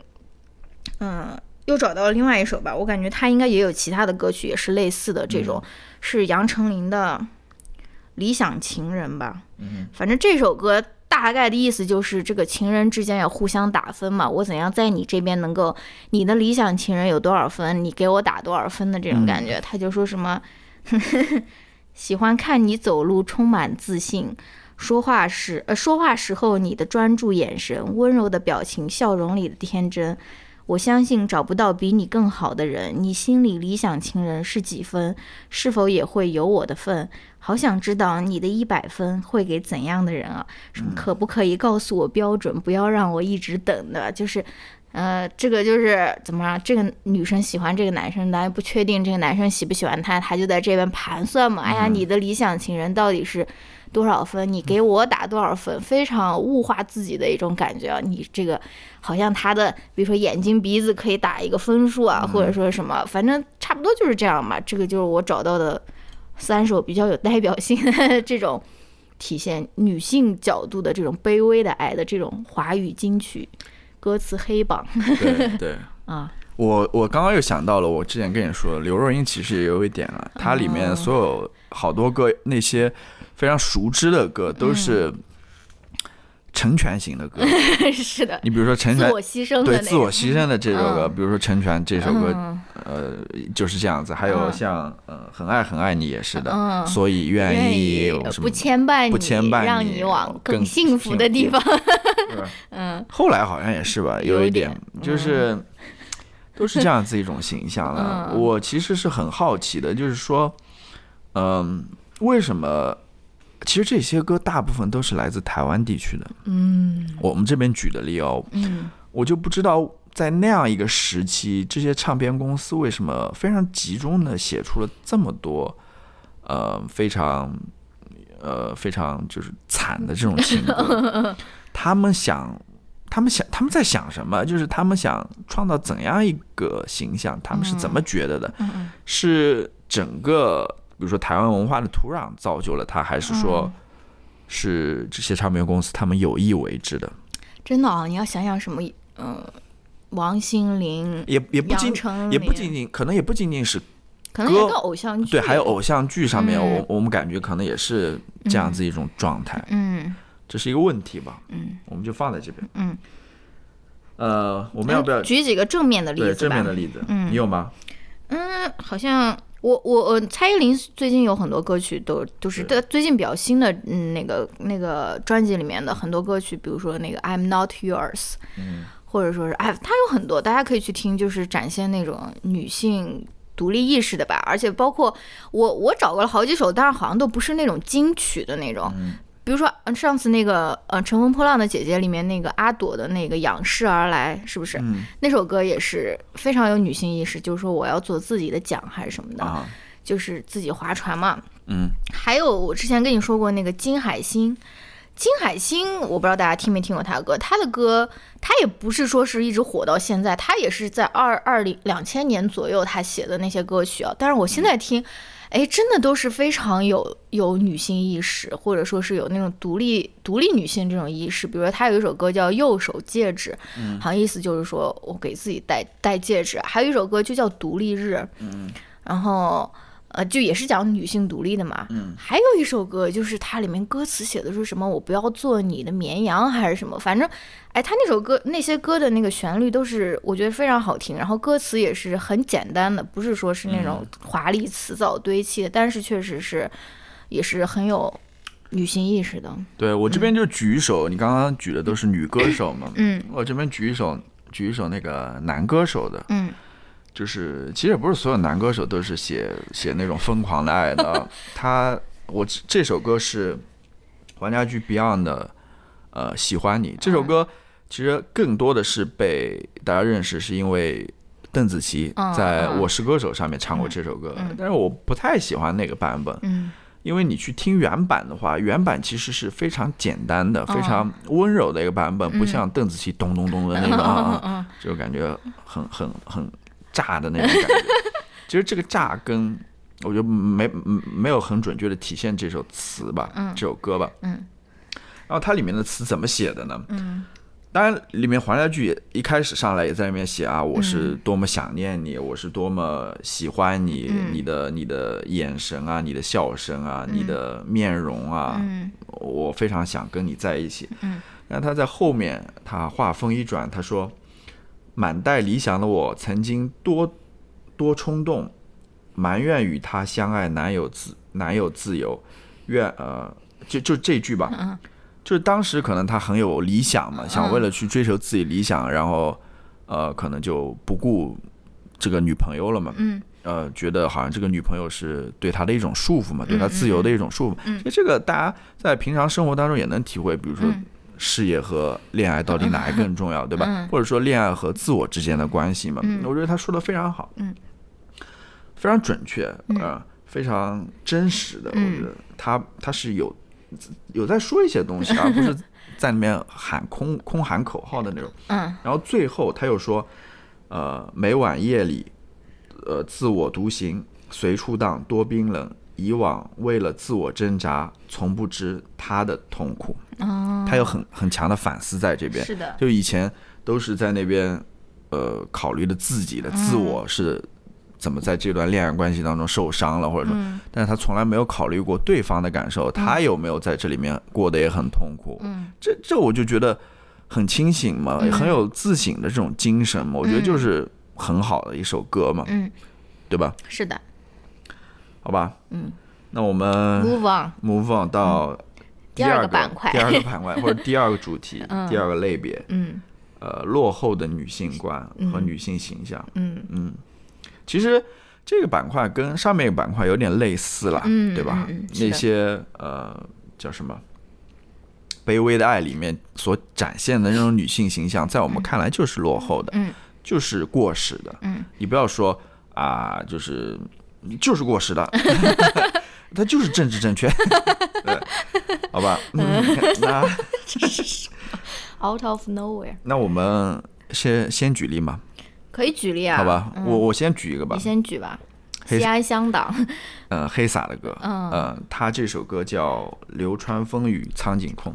嗯，又找到了另外一首吧。我感觉他应该也有其他的歌曲，也是类似的这种，是杨丞琳的《理想情人》吧。嗯。反正这首歌。大概的意思就是，这个情人之间要互相打分嘛。我怎样在你这边能够，你的理想情人有多少分，你给我打多少分的这种感觉。他就说什么，[laughs] 喜欢看你走路充满自信，说话时呃说话时候你的专注眼神、温柔的表情、笑容里的天真。我相信找不到比你更好的人。你心里理想情人是几分？是否也会有我的份？好想知道你的一百分会给怎样的人啊？什么可不可以告诉我标准？不要让我一直等的。就是，呃，这个就是怎么样？这个女生喜欢这个男生，但也不确定这个男生喜不喜欢她，她就在这边盘算嘛。哎呀，你的理想情人到底是？多少分？你给我打多少分？非常物化自己的一种感觉啊！你这个好像他的，比如说眼睛、鼻子可以打一个分数啊，或者说什么，反正差不多就是这样嘛。这个就是我找到的三首比较有代表性的 [laughs] 这种体现女性角度的这种卑微的爱的这种华语金曲歌词黑榜。对对 [laughs] 啊。我我刚刚又想到了，我之前跟你说，刘若英其实也有一点啊，它里面所有好多个那些非常熟知的歌都是成全型的歌。[laughs] 是的。你比如说成全，自我牺牲对自我牺牲的这首歌，比如说成全这首歌，呃，就是这样子。还有像呃，很爱很爱你也是的，所以愿意不牵绊你，不牵绊你，让你往更幸福的地方。[laughs] 嗯。后来好像也是吧，有一点就是。都是这样子一种形象了。我其实是很好奇的，就是说，嗯，为什么？其实这些歌大部分都是来自台湾地区的。嗯，我们这边举的例哦，嗯，我就不知道在那样一个时期，这些唱片公司为什么非常集中的写出了这么多，呃，非常，呃，非常就是惨的这种情歌。[laughs] 他们想。他们想，他们在想什么？就是他们想创造怎样一个形象？他们是怎么觉得的？是整个，比如说台湾文化的土壤造就了他，还是说，是这些唱片公司他们有意为之的？真的啊，你要想想什么？嗯，王心凌也也不仅也不仅仅，可能也不仅仅是可能一个偶像剧，对，还有偶像剧上面，我我们感觉可能也是这样子一种状态。嗯。这是一个问题吧？嗯，我们就放在这边。嗯，呃，我们要不要举几个正面的例子？对，正面的例子。嗯，你有吗？嗯，好像我我我蔡依林最近有很多歌曲都都是的，最近比较新的嗯那个那个专辑里面的很多歌曲，比如说那个 I'm Not Yours，嗯，或者说是哎，她有很多大家可以去听，就是展现那种女性独立意识的吧。而且包括我我找过了好几首，但是好像都不是那种金曲的那种。比如说，嗯，上次那个，呃，《乘风破浪的姐姐》里面那个阿朵的那个《仰视而来》，是不是？那首歌也是非常有女性意识，就是说我要做自己的桨还是什么的，就是自己划船嘛。嗯。还有我之前跟你说过那个金海心，金海心，我不知道大家听没听过他的歌，他的歌他也不是说是一直火到现在，他也是在二二零两千年左右他写的那些歌曲啊。但是我现在听。哎，真的都是非常有有女性意识，或者说是有那种独立独立女性这种意识。比如说，她有一首歌叫《右手戒指》，好像意思就是说我给自己戴戴戒指。还有一首歌就叫《独立日》，嗯，然后。呃，就也是讲女性独立的嘛。嗯，还有一首歌，就是它里面歌词写的是什么？我不要做你的绵羊，还是什么？反正，哎，他那首歌那些歌的那个旋律都是我觉得非常好听，然后歌词也是很简单的，不是说是那种华丽词藻堆砌的，但是确实是也是很有女性意识的。对我这边就举一首，你刚刚举的都是女歌手嘛？嗯，我这边举一首。举一首那个男歌手的，嗯，就是其实也不是所有男歌手都是写写那种疯狂的爱的。[laughs] 他我这首歌是黄家驹 Beyond 的，呃，喜欢你这首歌，其实更多的是被大家认识，是因为邓紫棋在我是歌手上面唱过这首歌，但是我不太喜欢那个版本。嗯。因为你去听原版的话，原版其实是非常简单的、非常温柔的一个版本，不像邓紫棋咚咚咚的那个，就感觉很很很炸的那种感觉。其实这个炸跟我觉得没没有很准确的体现这首词吧，这首歌吧。嗯。然后它里面的词怎么写的呢？嗯。当然，里面黄家驹一开始上来也在里面写啊，我是多么想念你，我是多么喜欢你，你的你的眼神啊，你的笑声啊，你的面容啊，我非常想跟你在一起。嗯，那他在后面，他话锋一转，他说：“满带理想的我，曾经多多冲动，埋怨与他相爱难有自难有自由，愿呃，就就这句吧。”就是当时可能他很有理想嘛，想为了去追求自己理想，然后，呃，可能就不顾这个女朋友了嘛。嗯。呃，觉得好像这个女朋友是对他的一种束缚嘛，对他自由的一种束缚。嗯。其实这个大家在平常生活当中也能体会，比如说事业和恋爱到底哪一个更重要，对吧？或者说恋爱和自我之间的关系嘛。嗯。我觉得他说的非常好。嗯。非常准确呃，非常真实的。我觉得他他是有。有在说一些东西，而不是 [laughs] 在里面喊空空喊口号的那种。嗯。然后最后他又说，呃，每晚夜里，呃，自我独行，随处荡，多冰冷。以往为了自我挣扎，从不知他的痛苦。哦。他有很很强的反思在这边。是的。就以前都是在那边，呃，考虑的自己的自我是。怎么在这段恋爱关系当中受伤了，或者说，但是他从来没有考虑过对方的感受，他有没有在这里面过得也很痛苦？嗯，这这我就觉得很清醒嘛，很有自省的这种精神嘛，我觉得就是很好的一首歌嘛，嗯，对吧？是的，好吧，嗯，那我们 move on move on 到第二个板块，第二个板块 [laughs] 或者第二个主题，第二个类别，嗯，呃，落后的女性观和女性形象，嗯。嗯。其实这个板块跟上面一个板块有点类似了，对吧？那些呃叫什么《卑微的爱》里面所展现的那种女性形象，在我们看来就是落后的，嗯。就是过时的。嗯。你不要说啊，就是就是过时的，[laughs] [laughs] 它就是政治正确，[laughs] 对，好吧？那这是 out of nowhere。那我们先先举例嘛。可以举例啊，好吧，我我先举一个吧，你先举吧。西安香党，嗯，黑撒的歌，嗯，他这首歌叫《流川枫与苍井空》。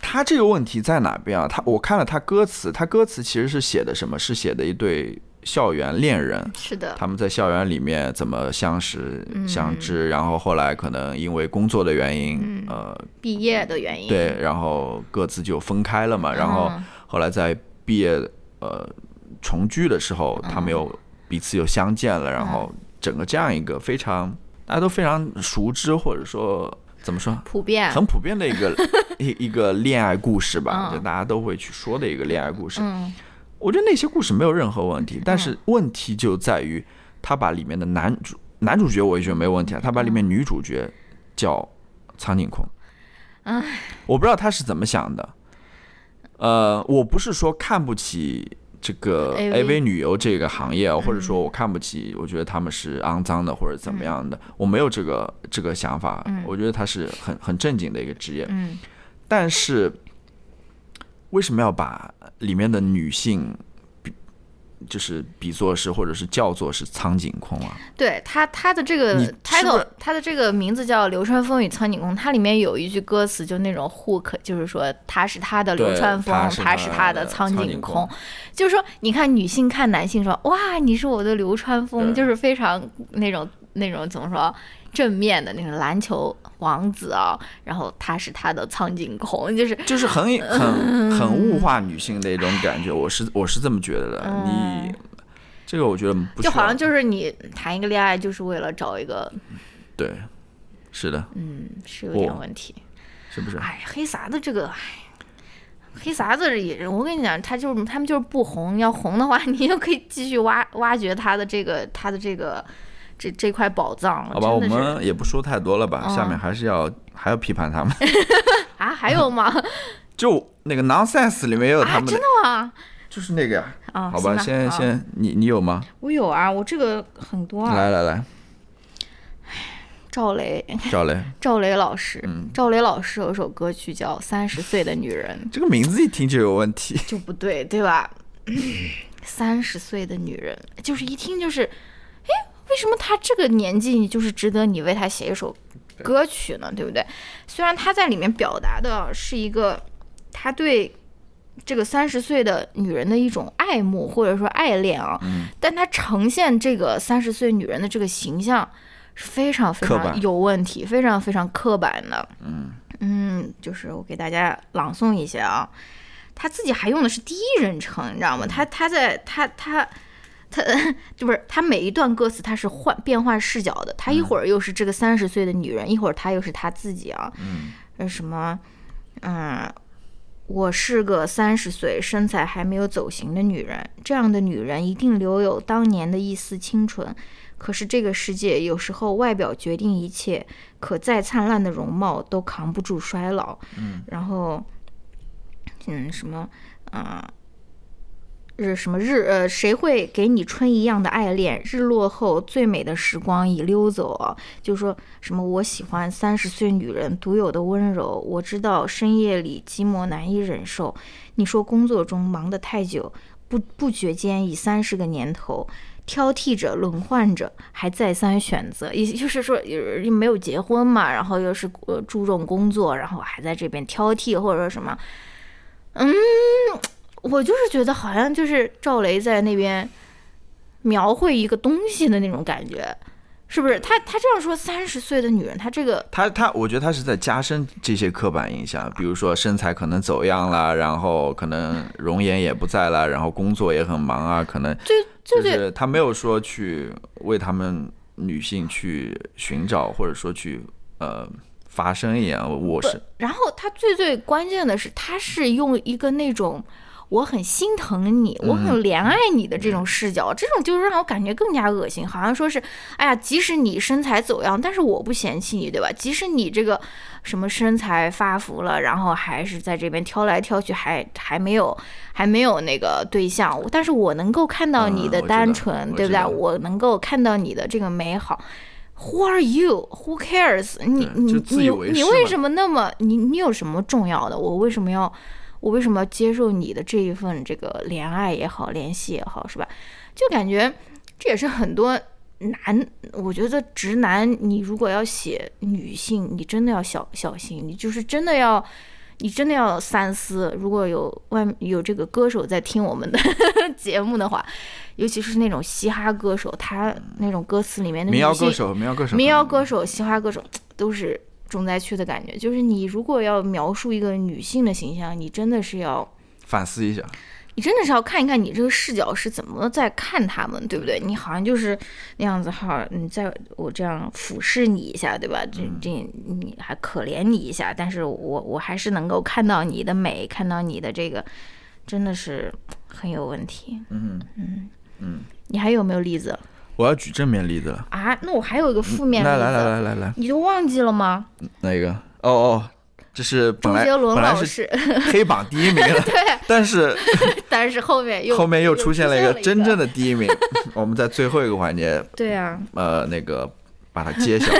他这个问题在哪边啊？他我看了他歌词，他歌词其实是写的什么？是写的一对校园恋人，是的，他们在校园里面怎么相识相知，然后后来可能因为工作的原因，呃，毕业的原因，对，然后各自就分开了嘛。然后后来在毕业。呃，重聚的时候，他们又彼此又相见了，然后整个这样一个非常大家都非常熟知，或者说怎么说，普遍。很普遍的一个 [laughs] 一一个恋爱故事吧，就大家都会去说的一个恋爱故事。嗯，我觉得那些故事没有任何问题，但是问题就在于他把里面的男主男主角，我也觉得没有问题啊，他把里面女主角叫苍井空，唉，我不知道他是怎么想的。呃，我不是说看不起这个 AV 女优这个行业，或者说我看不起，我觉得他们是肮脏的或者怎么样的，我没有这个这个想法。我觉得他是很很正经的一个职业。嗯，但是为什么要把里面的女性比？就是比作是，或者是叫做是苍井空啊？对他，他的这个 title，他的这个名字叫流川枫与苍井空。它里面有一句歌词，就那种 hook，就是说他是他的流川枫，他是他的苍井空。就是说，你看女性看男性说，哇，你是我的流川枫，就是非常那种那种怎么说？正面的那个篮球王子啊，然后他是他的苍井空，就是就是很很很物化女性的一种感觉，我是我是这么觉得的。你这个我觉得不就好像就是你谈一个恋爱就是为了找一个，对，是的，嗯，是有点问题，是不是？哎，黑撒的这个，哎黑撒子也，我跟你讲，他就是他们就是不红，要红的话，[laughs] 你就可以继续挖挖掘他的这个他的这个这这块宝藏。好吧，我们也不说太多了吧，下面还是要还要批判他们。[laughs] [laughs] 啊，还有吗？[laughs] 就那个 nonsense 里面也有他们。真的吗？就是那个呀。啊，好吧，先先你你有吗？我有啊，我这个很多啊。来来来。赵雷，赵雷，赵雷老师，嗯赵雷老师有首歌曲叫《三十岁的女人》，这个名字一听就有问题，就不对，对吧？[coughs] 三十岁的女人，就是一听就是，哎，为什么他这个年纪就是值得你为他写一首歌曲呢？对不对？虽然他在里面表达的是一个他对这个三十岁的女人的一种爱慕或者说爱恋啊，但他呈现这个三十岁女人的这个形象是。非常非常有问题，非常非常刻板的。嗯嗯，就是我给大家朗诵一下啊，他自己还用的是第一人称，你知道吗？他他在他他他就不是他每一段歌词他是换变换视角的，他一会儿又是这个三十岁的女人，一会儿他又是他自己啊。嗯，什么嗯，我是个三十岁身材还没有走形的女人，这样的女人一定留有当年的一丝清纯。可是这个世界有时候外表决定一切，可再灿烂的容貌都扛不住衰老。嗯，然后，嗯，什么，啊，日什么日，呃，谁会给你春一样的爱恋？日落后最美的时光已溜走！就说什么我喜欢三十岁女人独有的温柔。我知道深夜里寂寞难以忍受。你说工作中忙得太久，不不觉间已三十个年头。挑剔着，轮换着，还再三选择，也就是说，又没有结婚嘛，然后又是呃注重工作，然后还在这边挑剔或者说什么，嗯，我就是觉得好像就是赵雷在那边描绘一个东西的那种感觉。是不是他他这样说三十岁的女人，她这个他他，我觉得他是在加深这些刻板印象，比如说身材可能走样了，然后可能容颜也不在了，然后工作也很忙啊，可能就是他没有说去为他们女性去寻找或者说去呃发声一样，我是。然后他最最关键的是，他是用一个那种。我很心疼你，我很怜爱你的这种视角，这种就是让我感觉更加恶心，好像说是，哎呀，即使你身材走样，但是我不嫌弃你，对吧？即使你这个什么身材发福了，然后还是在这边挑来挑去，还还没有还没有那个对象，但是我能够看到你的单纯，对不对？我能够看到你的这个美好。Who are you? Who cares? 你你你你为什么那么你你有什么重要的？我为什么要？我为什么要接受你的这一份这个怜爱也好，联系也好，是吧？就感觉这也是很多男，我觉得直男，你如果要写女性，你真的要小小心，你就是真的要，你真的要三思。如果有外有这个歌手在听我们的 [laughs] 节目的话，尤其是那种嘻哈歌手，他那种歌词里面的民谣歌手、民谣歌手、民谣歌手、嘻哈歌手都是。重灾区的感觉，就是你如果要描述一个女性的形象，你真的是要反思一下，你真的是要看一看你这个视角是怎么在看他们，对不对？你好像就是那样子哈，你在我这样俯视你一下，对吧？这这你还可怜你一下，但是我我还是能够看到你的美，看到你的这个，真的是很有问题。嗯嗯嗯，你还有没有例子？我要举正面例子了啊！那我还有一个负面例子，来来来来来来，你都忘记了吗？哪个？哦哦，这是本来本来是 [laughs] 黑榜第一名，[laughs] 对，但是 [laughs] 但是后面又后面又出现了一个真正的第一名。我们在最后一个环节，对啊，呃，那个把它揭晓。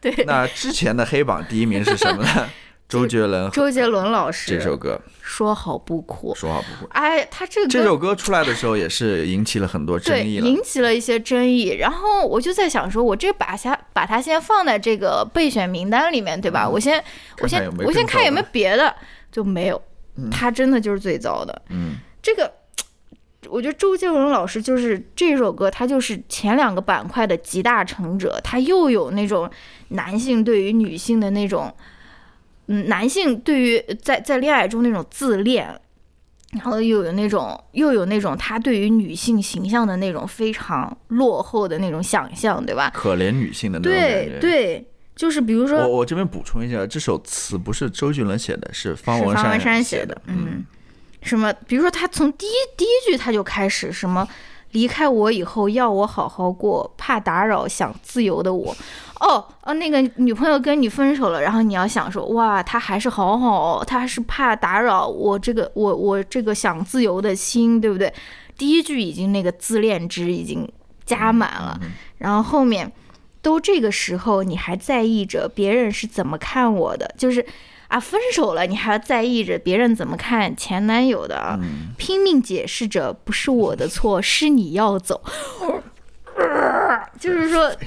对，那之前的黑榜第一名是什么呢？周杰伦，周杰伦老师这首歌说好不哭，说好不哭。哎，他这个这首歌出来的时候也是引起了很多争议了，引起了一些争议。然后我就在想说，我这把先把它先放在这个备选名单里面，对吧？我先我先我先看有没有别的，就没有。他真的就是最糟的。嗯，这个我觉得周杰伦老师就是这首歌，他就是前两个板块的集大成者。他又有那种男性对于女性的那种。嗯，男性对于在在恋爱中那种自恋，然后又有那种又有那种他对于女性形象的那种非常落后的那种想象，对吧？可怜女性的那种对对，就是比如说，我我这边补充一下，这首词不是周杰伦写的，是方文山写的。嗯，什么，比如说他从第一第一句他就开始什么，离开我以后要我好好过，怕打扰想自由的我。哦哦，那个女朋友跟你分手了，然后你要想说，哇，他还是好好，他是怕打扰我这个我我这个想自由的心，对不对？第一句已经那个自恋值已经加满了，然后后面都这个时候你还在意着别人是怎么看我的，就是啊，分手了你还要在意着别人怎么看前男友的啊，拼命解释着不是我的错，是你要走，[laughs] 就是说。[laughs]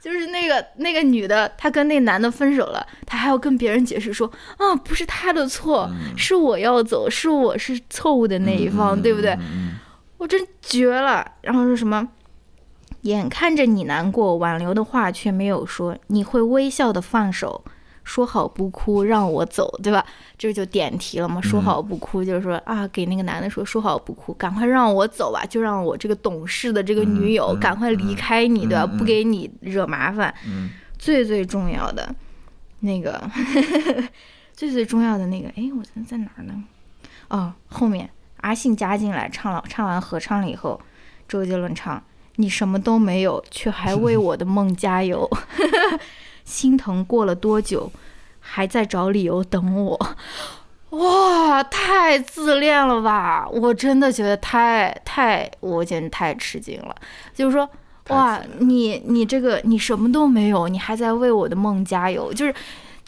就是那个那个女的，她跟那男的分手了，她还要跟别人解释说啊，不是他的错，是我要走，是我是错误的那一方，对不对？我真绝了。然后说什么？眼看着你难过，挽留的话却没有说，你会微笑的放手。说好不哭，让我走，对吧？这就点题了嘛。说好不哭，就是说啊，给那个男的说，说好不哭，赶快让我走吧，就让我这个懂事的这个女友赶快离开你，对吧？不给你惹麻烦。最最重要的那个，[laughs] 最最重要的那个，哎，我在在哪儿呢？哦，后面阿信加进来唱了，唱完合唱了以后，周杰伦唱：“你什么都没有，却还为我的梦加油。” [laughs] 心疼过了多久，还在找理由等我？[laughs] 哇，太自恋了吧！我真的觉得太太，我简直太吃惊了。就是说，哇，你你这个你什么都没有，你还在为我的梦加油，就是。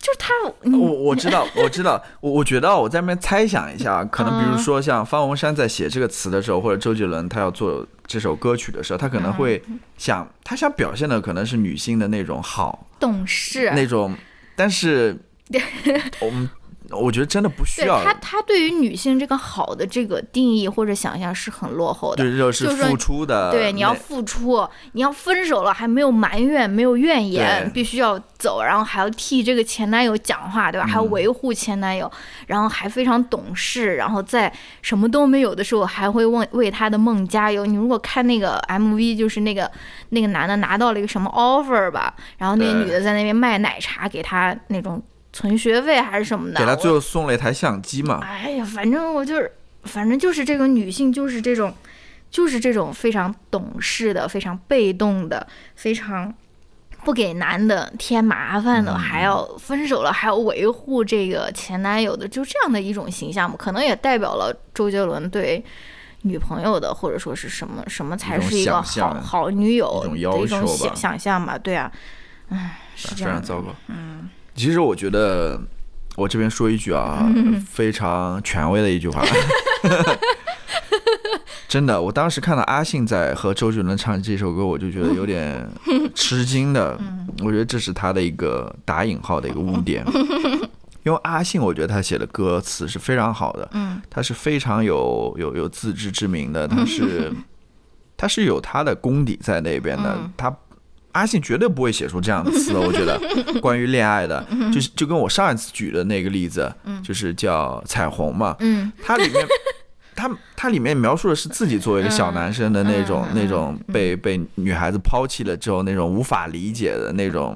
就是他，我 [laughs] 我知道，我知道，我我觉得我在那边猜想一下，可能比如说像方文山在写这个词的时候，或者周杰伦他要做这首歌曲的时候，他可能会想，他想表现的可能是女性的那种好、懂事。那种，但是 [laughs] 我们。我觉得真的不需要。他他对于女性这个好的这个定义或者想象是很落后的。对，就是付出的。对，你要付出，你要分手了还没有埋怨，没有怨言，必须要走，然后还要替这个前男友讲话，对吧？还要维护前男友，然后还非常懂事，然后在什么都没有的时候还会为为他的梦加油。你如果看那个 MV，就是那个那个男的拿到了一个什么 offer 吧，然后那个女的在那边卖奶茶给他那种。存学费还是什么的，给他最后送了一台相机嘛。哎呀，反正我就是，反正就是这个女性，就是这种，就是这种非常懂事的，非常被动的，非常不给男的添麻烦的，还要分手了还要维护这个前男友的，就这样的一种形象嘛。可能也代表了周杰伦对女朋友的，或者说是什么什么才是一个好好女友的一种想想象吧。对啊，唉，是这样。非常糟糕。嗯。其实我觉得，我这边说一句啊，非常权威的一句话，[laughs] 真的，我当时看到阿信在和周杰伦唱这首歌，我就觉得有点吃惊的。我觉得这是他的一个打引号的一个污点，[laughs] 因为阿信，我觉得他写的歌词是非常好的，他是非常有有有自知之明的，他是 [laughs] 他是有他的功底在那边的，他。阿信绝对不会写出这样的词，[laughs] 我觉得关于恋爱的，就是就跟我上一次举的那个例子，就是叫彩虹嘛，它里面，[laughs] 它它里面描述的是自己作为一个小男生的那种那种被被女孩子抛弃了之后那种无法理解的那种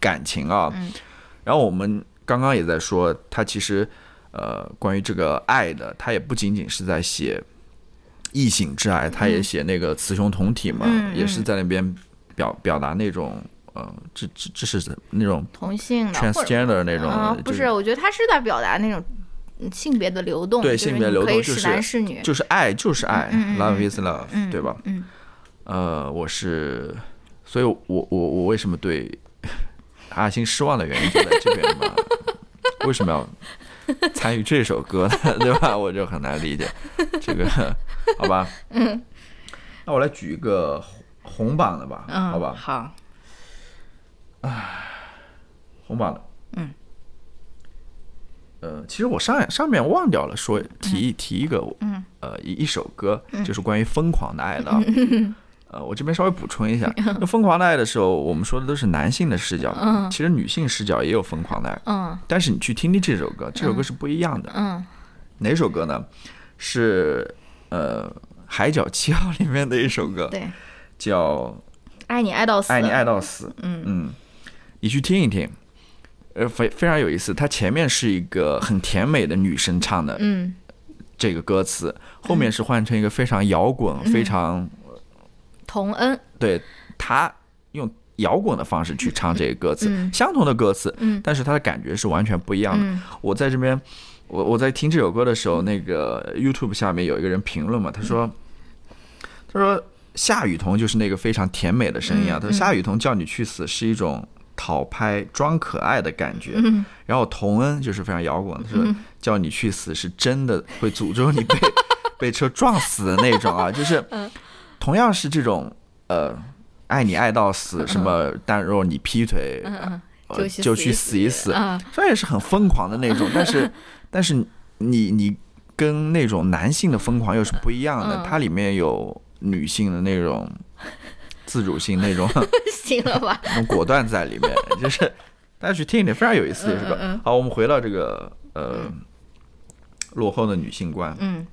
感情啊。然后我们刚刚也在说，他其实呃关于这个爱的，他也不仅仅是在写异性之爱，他也写那个雌雄同体嘛，也是在那边。表表达那种呃，这这这是那种同性的 transgender 那种，不是？我觉得他是在表达那种性别的流动，对性别流动就是男是女，就是爱就是爱，love is love，对吧？嗯，呃，我是，所以我我我为什么对 [laughs] 阿星失望的原因就在这边嘛？[laughs] 为什么要参与这首歌呢？[laughs] 对吧？我就很难理解这个，好吧？嗯，那我来举一个。红榜的吧，好吧，好。唉，红榜的，嗯，呃，其实我上上面忘掉了说提提一个，嗯，呃，一一首歌，就是关于疯狂的爱的，[laughs] 呃，我这边稍微补充一下，那疯狂的爱的时候，我们说的都是男性的视角，嗯，其实女性视角也有疯狂的爱，嗯，但是你去听听这首歌，这首歌是不一样的，嗯，哪首歌呢？是呃《海角七号》里面的一首歌，对。叫爱你爱到死，爱你爱到死。嗯。嗯，你去听一听，呃，非非常有意思。它前面是一个很甜美的女生唱的，嗯，这个歌词，后面是换成一个非常摇滚、非常童恩，对他用摇滚的方式去唱这个歌词，相同的歌词，但是他的感觉是完全不一样的。我在这边，我我在听这首歌的时候，那个 YouTube 下面有一个人评论嘛，他说，他说夏雨桐就是那个非常甜美的声音啊，他说夏雨桐叫你去死是一种。讨拍装可爱的感觉，然后童恩就是非常摇滚，他说叫你去死是真的会诅咒你被 [laughs] 被车撞死的那种啊，就是同样是这种呃爱你爱到死什么，但若你劈腿就去死一死，虽然也是很疯狂的那种，但是 [laughs] 但是你你跟那种男性的疯狂又是不一样的，它里面有女性的那种。自主性那种，[laughs] 行了吧？那种果断在里面，[laughs] 就是大家去听一听，非常有意思，是吧？好，我们回到这个呃落后的女性观。嗯，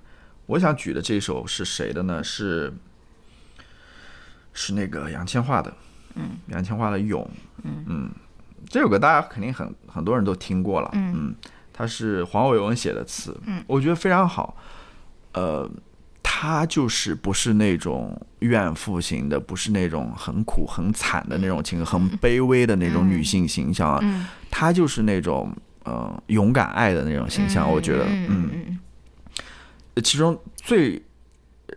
我想举的这首是谁的呢？是是那个杨千嬅的。嗯，杨千嬅的《勇》。嗯嗯，这首歌大家肯定很很多人都听过了。嗯，它是黄伟文写的词。嗯，我觉得非常好。呃。她就是不是那种怨妇型的，不是那种很苦很惨的那种情，很卑微的那种女性形象啊。她就是那种呃勇敢爱的那种形象。我觉得，嗯，其中最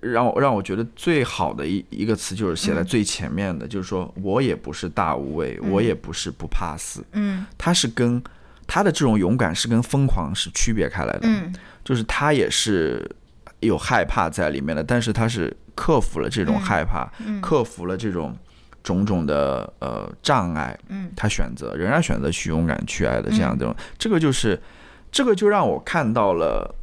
让我让我觉得最好的一一个词就是写在最前面的，就是说我也不是大无畏，我也不是不怕死。嗯，她是跟她的这种勇敢是跟疯狂是区别开来的。嗯，就是她也是。有害怕在里面的，但是他是克服了这种害怕，克服了这种种种的呃障碍，嗯，他选择仍然选择去勇敢去爱的这样的，这个就是这个就让我看到了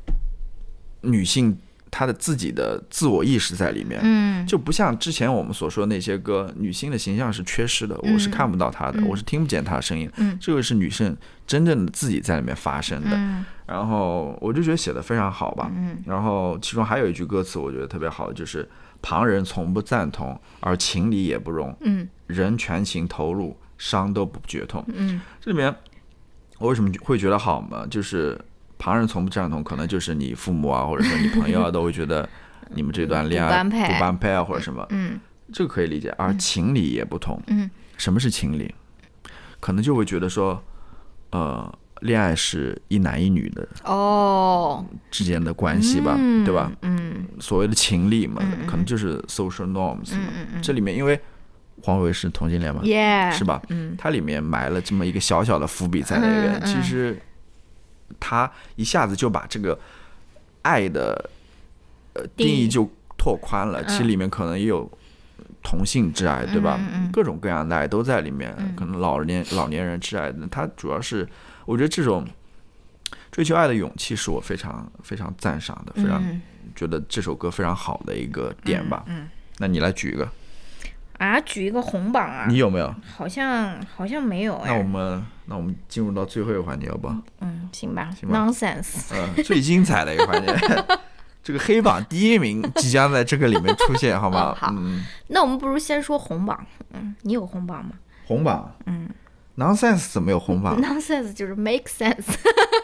女性她的自己的自我意识在里面，嗯，就不像之前我们所说的那些歌，女性的形象是缺失的，我是看不到她的，我是听不见她的声音，嗯，这个是女性真正的自己在里面发生的。然后我就觉得写的非常好吧，嗯，然后其中还有一句歌词我觉得特别好，就是旁人从不赞同，而情理也不容，嗯，人全情投入，伤都不觉痛，嗯，这里面我为什么会觉得好嘛？就是旁人从不赞同，可能就是你父母啊，或者说你朋友啊，都会觉得你们这段恋爱不般配。啊，或者什么，嗯，这个可以理解，而情理也不同，嗯，什么是情理？可能就会觉得说，呃。恋爱是一男一女的哦之间的关系吧，对吧？嗯，所谓的情侣嘛，可能就是 social norms 嘛。这里面因为黄伟是同性恋嘛，是吧？嗯，它里面埋了这么一个小小的伏笔在那边。其实他一下子就把这个爱的呃定义就拓宽了。其实里面可能也有同性之爱，对吧？各种各样的爱都在里面。可能老年老年人之爱，他主要是。我觉得这种追求爱的勇气是我非常非常赞赏的，非常觉得这首歌非常好的一个点吧。嗯，那你来举一个啊？举一个红榜啊？你有没有？好像好像没有哎。那我们那我们进入到最后一个环节，好不？嗯，行吧。行吧。Nonsense。嗯，最精彩的一个环节，[laughs] 这个黑榜第一名即将在这个里面出现，好吗？[laughs] 好。那我们不如先说红榜。嗯，你有红榜吗？红榜。嗯。Nonsense 怎么有红榜？Nonsense 就是 make sense。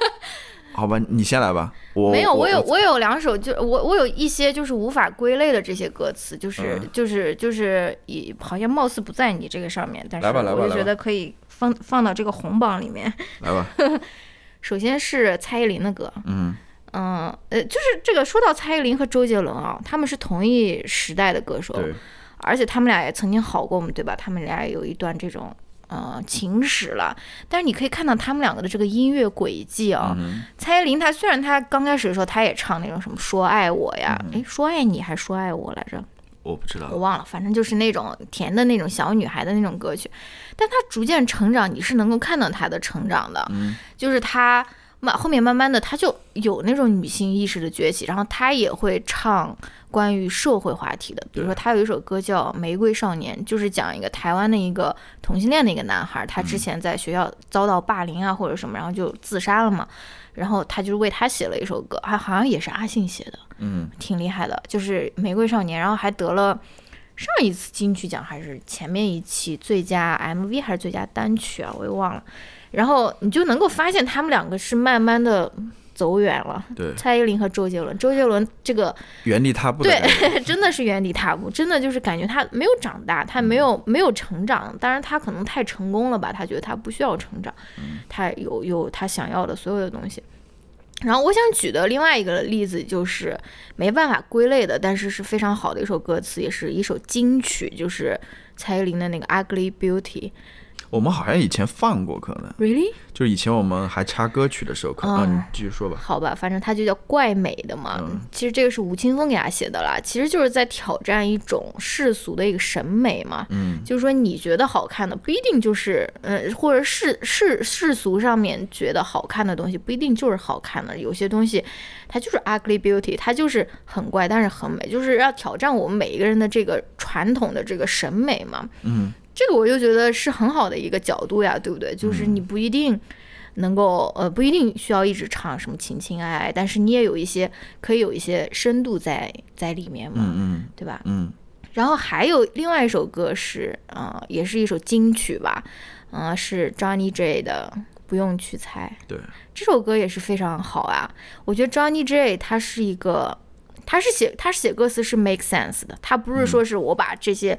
[laughs] 好吧，你先来吧。我没有，我有我有两首，就我我有一些就是无法归类的这些歌词，就是就是就是以好像貌似不在你这个上面，但是我就觉得可以放放到这个红榜里面。来吧。[laughs] 首先是蔡依林的歌。嗯嗯呃，就是这个说到蔡依林和周杰伦啊，他们是同一时代的歌手，而且他们俩也曾经好过，我们对吧？他们俩有一段这种。呃，情史了，但是你可以看到他们两个的这个音乐轨迹啊。蔡依林她虽然她刚开始的时候她也唱那种什么说爱我呀，哎，说爱你还说爱我来着，我不知道，我忘了，反正就是那种甜的那种小女孩的那种歌曲。但她逐渐成长，你是能够看到她的成长的，就是她慢后面慢慢的她就有那种女性意识的崛起，然后她也会唱。关于社会话题的，比如说他有一首歌叫《玫瑰少年》，就是讲一个台湾的一个同性恋的一个男孩，他之前在学校遭到霸凌啊或者什么，然后就自杀了嘛。然后他就是为他写了一首歌，还好像也是阿信写的，嗯，挺厉害的，就是《玫瑰少年》，然后还得了上一次金曲奖还是前面一期最佳 MV 还是最佳单曲啊，我也忘了。然后你就能够发现他们两个是慢慢的。走远了。对，蔡依林和周杰伦，周杰伦这个原地踏步。对，[laughs] 真的是原地踏步，真的就是感觉他没有长大，他没有没有成长。当然他可能太成功了吧，他觉得他不需要成长，他有有他想要的所有的东西。然后我想举的另外一个例子就是没办法归类的，但是是非常好的一首歌词，也是一首金曲，就是蔡依林的那个《Ugly Beauty》。我们好像以前放过，可能，really，就是以前我们还插歌曲的时候，可能你继续说吧。好吧，反正它就叫怪美的嘛。其实这个是吴青峰给他写的啦，其实就是在挑战一种世俗的一个审美嘛。嗯，就是说你觉得好看的不一定就是，呃，或者世世世俗上面觉得好看的东西不一定就是好看的，有些东西它就是 ugly beauty，它就是很怪，但是很美，就是要挑战我们每一个人的这个传统的这个审美嘛。嗯。这个我就觉得是很好的一个角度呀，对不对？就是你不一定能够，呃，不一定需要一直唱什么情情爱爱，但是你也有一些可以有一些深度在在里面嘛，嗯嗯，对吧？嗯。然后还有另外一首歌是，呃，也是一首金曲吧，嗯，是 Johnny J 的，不用去猜。对，这首歌也是非常好啊。我觉得 Johnny J 他是一个，他是写他写歌词是 make sense 的，他不是说是我把这些。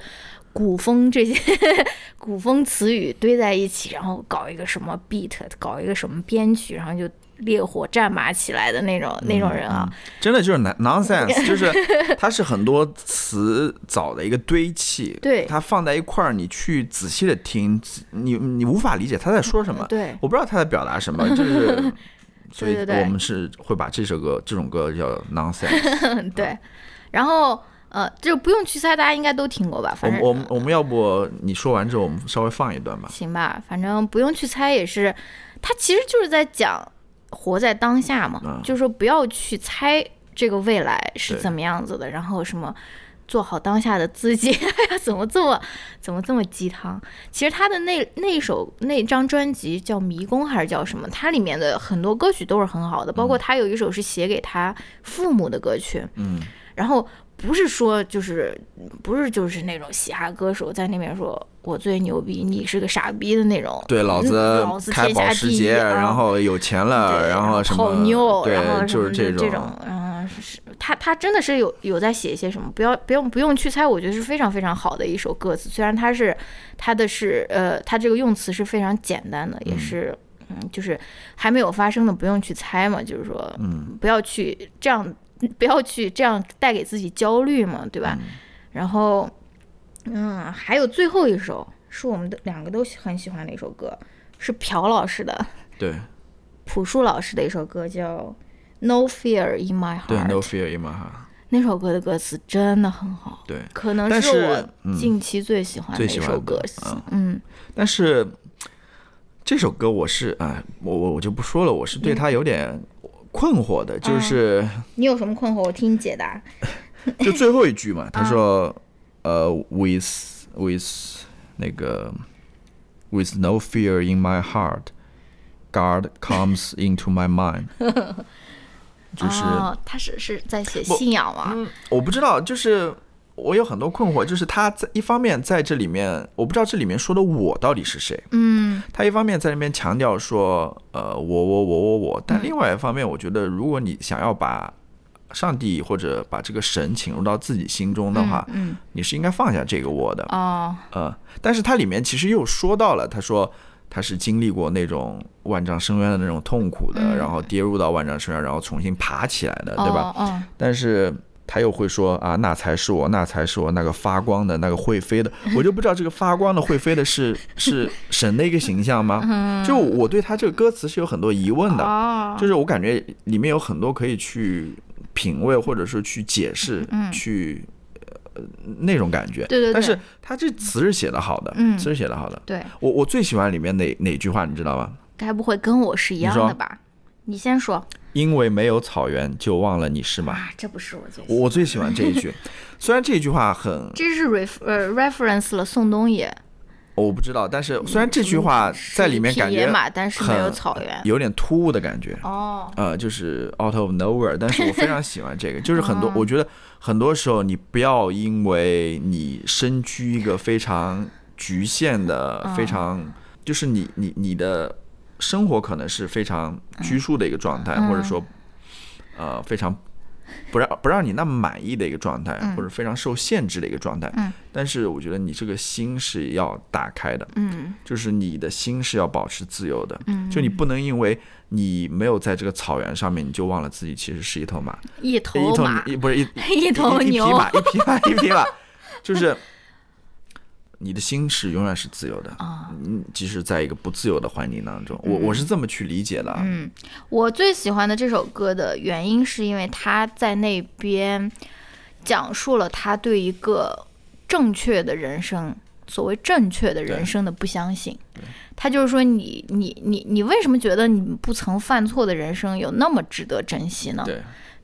古风这些 [laughs] 古风词语堆在一起，然后搞一个什么 beat，搞一个什么编曲，然后就烈火战马起来的那种那种人啊，真的就是 nonsense，[laughs] 就是它是很多词藻的一个堆砌，对，它放在一块儿，你去仔细的听，你你无法理解他在说什么，对，我不知道他在表达什么，[laughs] 就是，所以我们是会把这首歌这种歌叫 nonsense，对，然后。呃，就不用去猜，大家应该都听过吧？反正我们我们要不你说完之后，我们稍微放一段吧。行吧，反正不用去猜也是，他其实就是在讲活在当下嘛，就是说不要去猜这个未来是怎么样子的，然后什么做好当下的自己。[laughs] 哎呀，怎么这么怎么这么鸡汤？其实他的那那首那张专辑叫《迷宫》还是叫什么？它里面的很多歌曲都是很好的，包括他有一首是写给他父母的歌曲。嗯，然后。不是说就是不是就是那种嘻哈歌手在那边说我最牛逼，你是个傻逼的那种。对，老子老子天下第一，然后有钱了，然后什么好妞，对，就是这种。这种，嗯，是他他真的是有有在写一些什么？不要不用不用去猜，我觉得是非常非常好的一首歌词。虽然他是他的是呃，他这个用词是非常简单的，也是嗯，就是还没有发生的不用去猜嘛，就是说嗯，不要去这样。不要去这样带给自己焦虑嘛，对吧？然后，嗯，还有最后一首是我们的两个都很喜欢的一首歌，是朴老师的，对，朴树老师的一首歌叫《No Fear in My Heart》。对，《No Fear in My Heart》那首歌的歌词真的很好，对，可能是我近期最喜欢的一首歌词。嗯，但是这首歌我是哎，我我我就不说了，我是对他有点。困惑的就是你有什么困惑？我听你解答。就最后一句嘛，他说：“呃，with with 那个 with no fear in my heart, God comes into my mind。”就是他是是在写信仰吗？我不知道，就是。我有很多困惑，就是他在一方面在这里面，我不知道这里面说的我到底是谁。嗯，他一方面在那边强调说，呃，我我我我我，但另外一方面，我觉得如果你想要把上帝或者把这个神请入到自己心中的话，嗯，你是应该放下这个我的。哦，呃，但是它里面其实又说到了，他说他是经历过那种万丈深渊的那种痛苦的，然后跌入到万丈深渊，然后重新爬起来的，对吧？嗯，但是。他又会说啊，那才是我，那才是我那个发光的那个会飞的，[laughs] 我就不知道这个发光的会飞的是是神的一个形象吗？[laughs] 就我对他这个歌词是有很多疑问的，就是我感觉里面有很多可以去品味或者是去解释，去呃那种感觉。对对。但是他这词是写的好的，词是写的好的。对。我我最喜欢里面哪哪句话，你知道吗？该不会跟我是一样的吧？你先说。因为没有草原，就忘了你是马。这不是我最我最喜欢这一句，[laughs] 虽然这句话很这是 ref 呃 reference 了宋冬野，我不知道，但是虽然这句话在里面感觉但是没有草原，有点突兀的感觉哦，呃，就是 out of nowhere，但是我非常喜欢这个，[laughs] 就是很多我觉得很多时候你不要因为你身居一个非常局限的，非常就是你你你的。生活可能是非常拘束的一个状态，或者说呃非常不让不让你那么满意的一个状态，或者非常受限制的一个状态。嗯。但是我觉得你这个心是要打开的。嗯。就是你的心是要保持自由的。嗯。就你不能因为你没有在这个草原上面，你就忘了自己其实是一头马。一头马。一不是一 [laughs] 一头牛。一匹马，一匹马，一匹马，就是。你的心是永远是自由的啊，嗯，即使在一个不自由的环境当中，我我是这么去理解的。嗯，我最喜欢的这首歌的原因是因为他在那边讲述了他对一个正确的人生，所谓正确的人生的不相信。他就是说，你你你你为什么觉得你不曾犯错的人生有那么值得珍惜呢？对。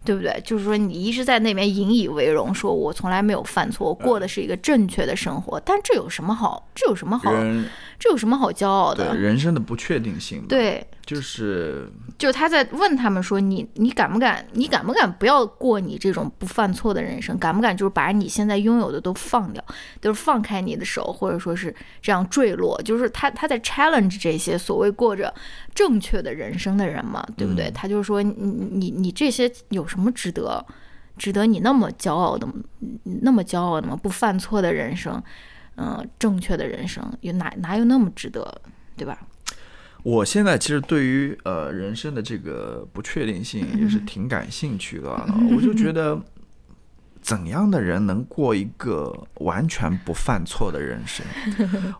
对不对？就是说，你一直在那边引以为荣，说我从来没有犯错，过的是一个正确的生活。但这有什么好？这有什么好？这有什么好骄傲的？人生的不确定性。对。就是，就他在问他们说：“你你敢不敢？你敢不敢不要过你这种不犯错的人生？敢不敢就是把你现在拥有的都放掉，就是放开你的手，或者说是这样坠落？就是他他在 challenge 这些所谓过着正确的人生的人嘛，对不对？他就是说你你你这些有什么值得值得你那么骄傲的那么骄傲的吗？不犯错的人生，嗯，正确的人生有哪哪有那么值得，对吧？”我现在其实对于呃人生的这个不确定性也是挺感兴趣的，我就觉得怎样的人能过一个完全不犯错的人生，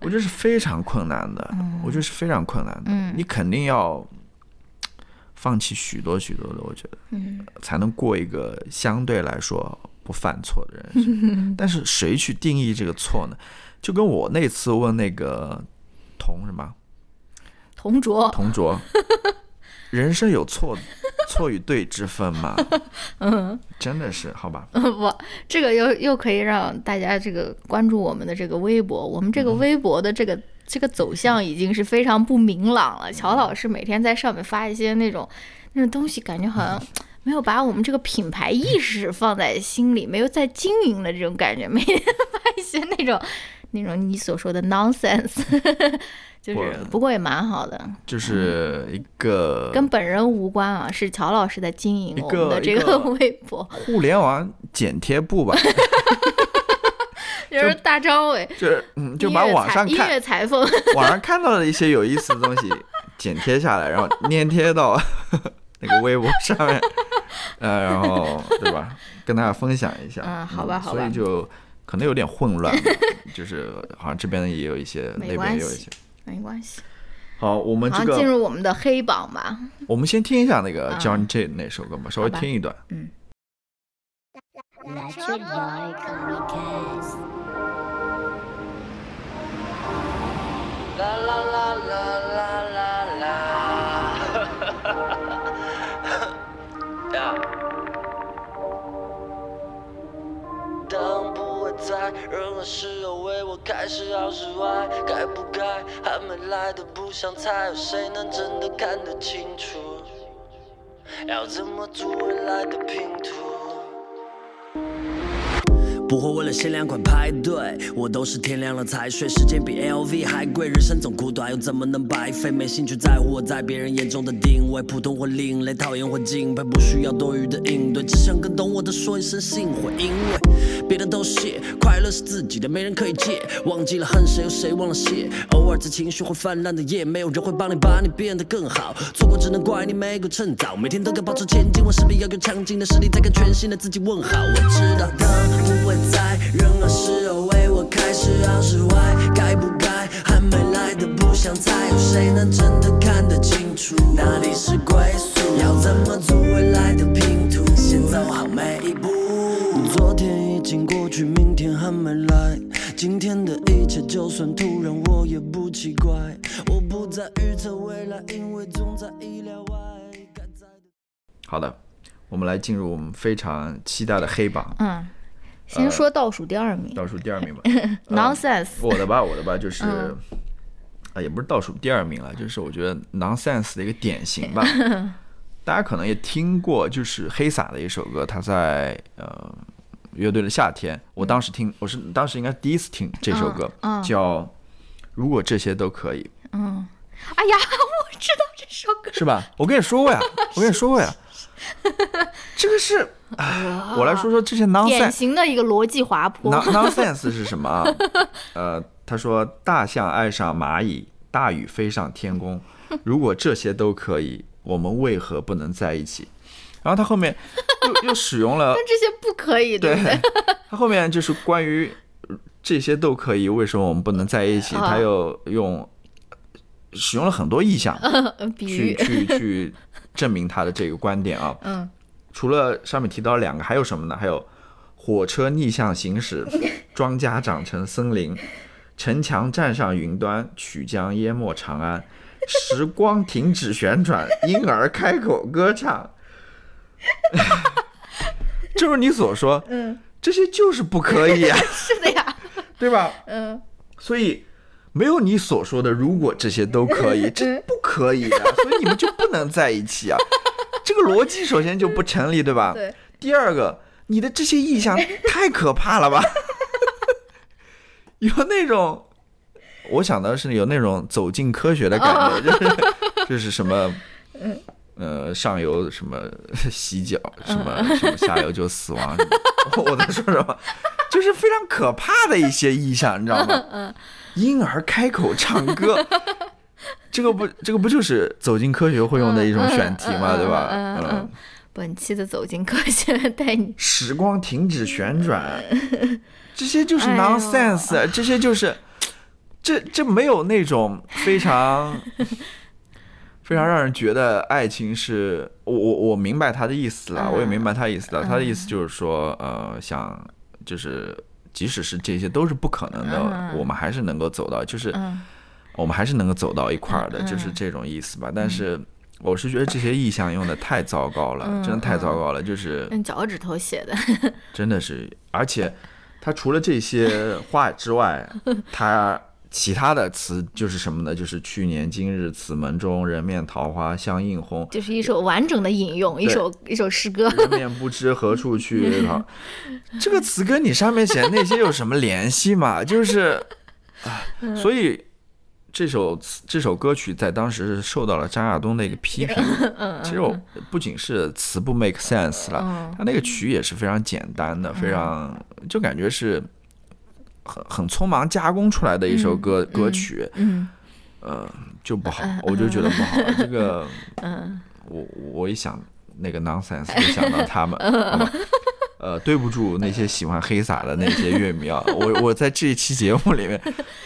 我觉得是非常困难的，[laughs] 我觉得是非常困难的，你肯定要放弃许多许多的，我觉得，才能过一个相对来说不犯错的人生。[laughs] 但是谁去定义这个错呢？就跟我那次问那个童什么？同卓，同卓，人生有错 [laughs] 错与对之分吗？[laughs] 嗯，真的是好吧？不，这个又又可以让大家这个关注我们的这个微博。我们这个微博的这个这个走向已经是非常不明朗了。乔老师每天在上面发一些那种那种东西，感觉好像没有把我们这个品牌意识放在心里，没有在经营的这种感觉。每天发一些那种那种你所说的 nonsense。[laughs] 就是，不过也蛮好的，就是一个跟本人无关啊，是乔老师在经营我们的这个 [laughs] 微博，互联网剪贴簿吧，[laughs] 就是大张伟，就是嗯，就把网上音乐裁缝网上看到的一些有意思的东西剪贴下来，然后粘贴到那个微博上面，呃，然后对吧，跟大家分享一下，嗯，好吧，好吧，所以就可能有点混乱，就是好像这边也有一些，那边也有一些。没关系，好，我们这个进入我们的黑榜吧。我们先听一下那个 John J 那首歌吧，稍微听一段。嗯。当不会在任何时候为我开始好是坏，该不该还没来的不想猜，有谁能真的看得清楚？要怎么组未来的拼图？不会为了限量款排队，我都是天亮了才睡。时间比 LV 还贵，人生总苦短，又怎么能白费？没兴趣在乎我在别人眼中的定位，普通或另类，讨厌或敬佩，不需要多余的应对，只想跟懂我的说一声幸会。因为别的都谢，快乐是自己的，没人可以借。忘记了恨谁，有谁忘了谢？偶尔在情绪会泛滥的夜，没有人会帮你把你变得更好。错过只能怪你没够趁早，每天都该保持前进，我势必要有强劲的实力，再跟全新的自己问好。我知道的不会。在任何时候为我开始好是坏，该不该还没来的不想猜，有谁能真的看得清楚哪里是归宿？要怎么组未来的拼图？先走好每一步。昨天已经过去，明天还没来，今天的一切就算突然我也不奇怪。我不再预测未来，因为总在意料外。好的，我们来进入我们非常期待的黑榜。嗯。先说倒数第二名，倒数第二名吧。[laughs] Nonsense，我的吧，我的吧，就是啊，也不是倒数第二名了，就是我觉得 Nonsense 的一个典型吧。[laughs] 大家可能也听过，就是黑撒的一首歌，他在呃乐队的夏天，我当时听，我是当时应该第一次听这首歌，叫如果这些都可以。嗯，哎呀，[laughs] 我知道这首歌，是吧？我跟你说过呀，我跟你说过呀。这个是，[laughs] 我来说说这些 nonsense，典型的一个逻辑滑坡。nonsense 是什么啊？[laughs] 呃，他说大象爱上蚂蚁，大雨飞上天空。如果这些都可以，我们为何不能在一起？然后他后面又 [laughs] 又使用了，但这些不可以，对对？他后面就是关于这些都可以，为什么我们不能在一起？他又用使用了很多意象，去去去证明他的这个观点啊。嗯，除了上面提到两个，还有什么呢？还有火车逆向行驶，庄稼长成森林，城墙站上云端，曲江淹没长安，时光停止旋转，婴儿开口歌唱。正 [laughs] 如你所说，嗯，这些就是不可以啊，[laughs] 是的呀，对吧？嗯，所以没有你所说的，如果这些都可以，这不可以啊，所以你们就不能在一起啊，[laughs] 这个逻辑首先就不成立，对吧？对。第二个，你的这些意象太可怕了吧？[laughs] 有那种，我想的是有那种走进科学的感觉，就是就是什么，呃，上游什么洗脚，什么什么下游就死亡，我在说什么？就是非常可怕的一些意象，你知道吗？婴儿开口唱歌，这个不，这个不就是走进科学会用的一种选题嘛？对吧？嗯。本期的走进科学带你，时光停止旋转，[laughs] 这些就是 nonsense，[laughs] 这些就是，这这没有那种非常 [laughs] 非常让人觉得爱情是，我我我明白他的意思了，我也明白他的意思了，他的意思就是说，呃，想就是即使是这些都是不可能的，我们还是能够走到，就是我们还是能够走到一块儿的，就是这种意思吧，但是。我是觉得这些意象用的太糟糕了，真的太糟糕了。就是用脚趾头写的，[laughs] 真的是。而且，他除了这些话之外，[laughs] 他其他的词就是什么呢？就是去年今日此门中，人面桃花相映红。就是一首完整的引用，一首一首诗歌。人面不知何处去，这个词跟你上面写的那些有什么联系吗？[laughs] 就是，啊，所以。这首这首歌曲在当时是受到了张亚东的一个批评。[laughs] 其实我不仅是词不 make sense 了，他那个曲也是非常简单的，非常就感觉是很很匆忙加工出来的一首歌歌曲。嗯，呃，就不好，我就觉得不好。这个，我我一想那个 nonsense，就想到他们。呃，对不住那些喜欢黑撒的那些乐迷啊，[laughs] 我我在这一期节目里面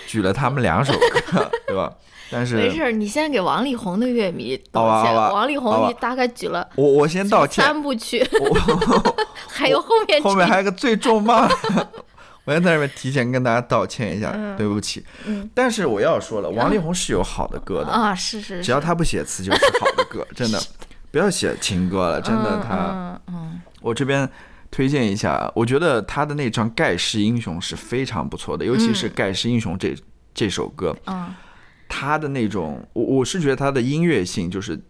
举了他们两首歌，[laughs] 对吧？但是没事，你先给王力宏的乐迷道歉。王力宏，你大概举了我我先道歉三部曲，[laughs] 还有后面后面还有个最重磅，我先在这边提前跟大家道歉一下，对不起。嗯，但是我要说了，王力宏是有好的歌的啊，是是，只要他不写词就是好的歌，真的，不要写情歌了，真的他，嗯，我这边。推荐一下，我觉得他的那张《盖世英雄》是非常不错的，尤其是《盖世英雄》这这首歌，嗯，他的那种，我我是觉得他的音乐性，就是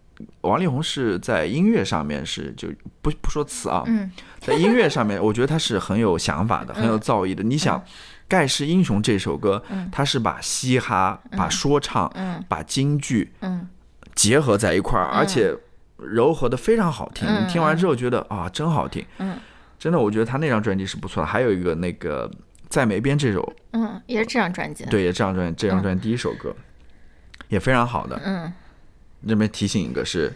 王力宏是在音乐上面是就不不说词啊，在音乐上面，[laughs] 我觉得他是很有想法的，很有造诣的。你想，《盖世英雄》这首歌，他是把嘻哈、把说唱、把京剧，结合在一块儿，而且柔和的非常好听。听完之后觉得啊，真好听。真的，我觉得他那张专辑是不错的。还有一个那个在梅边这首，嗯，也是这张专辑。对，也这张专这张专辑第一首歌，也非常好的。嗯，这边提醒一个，是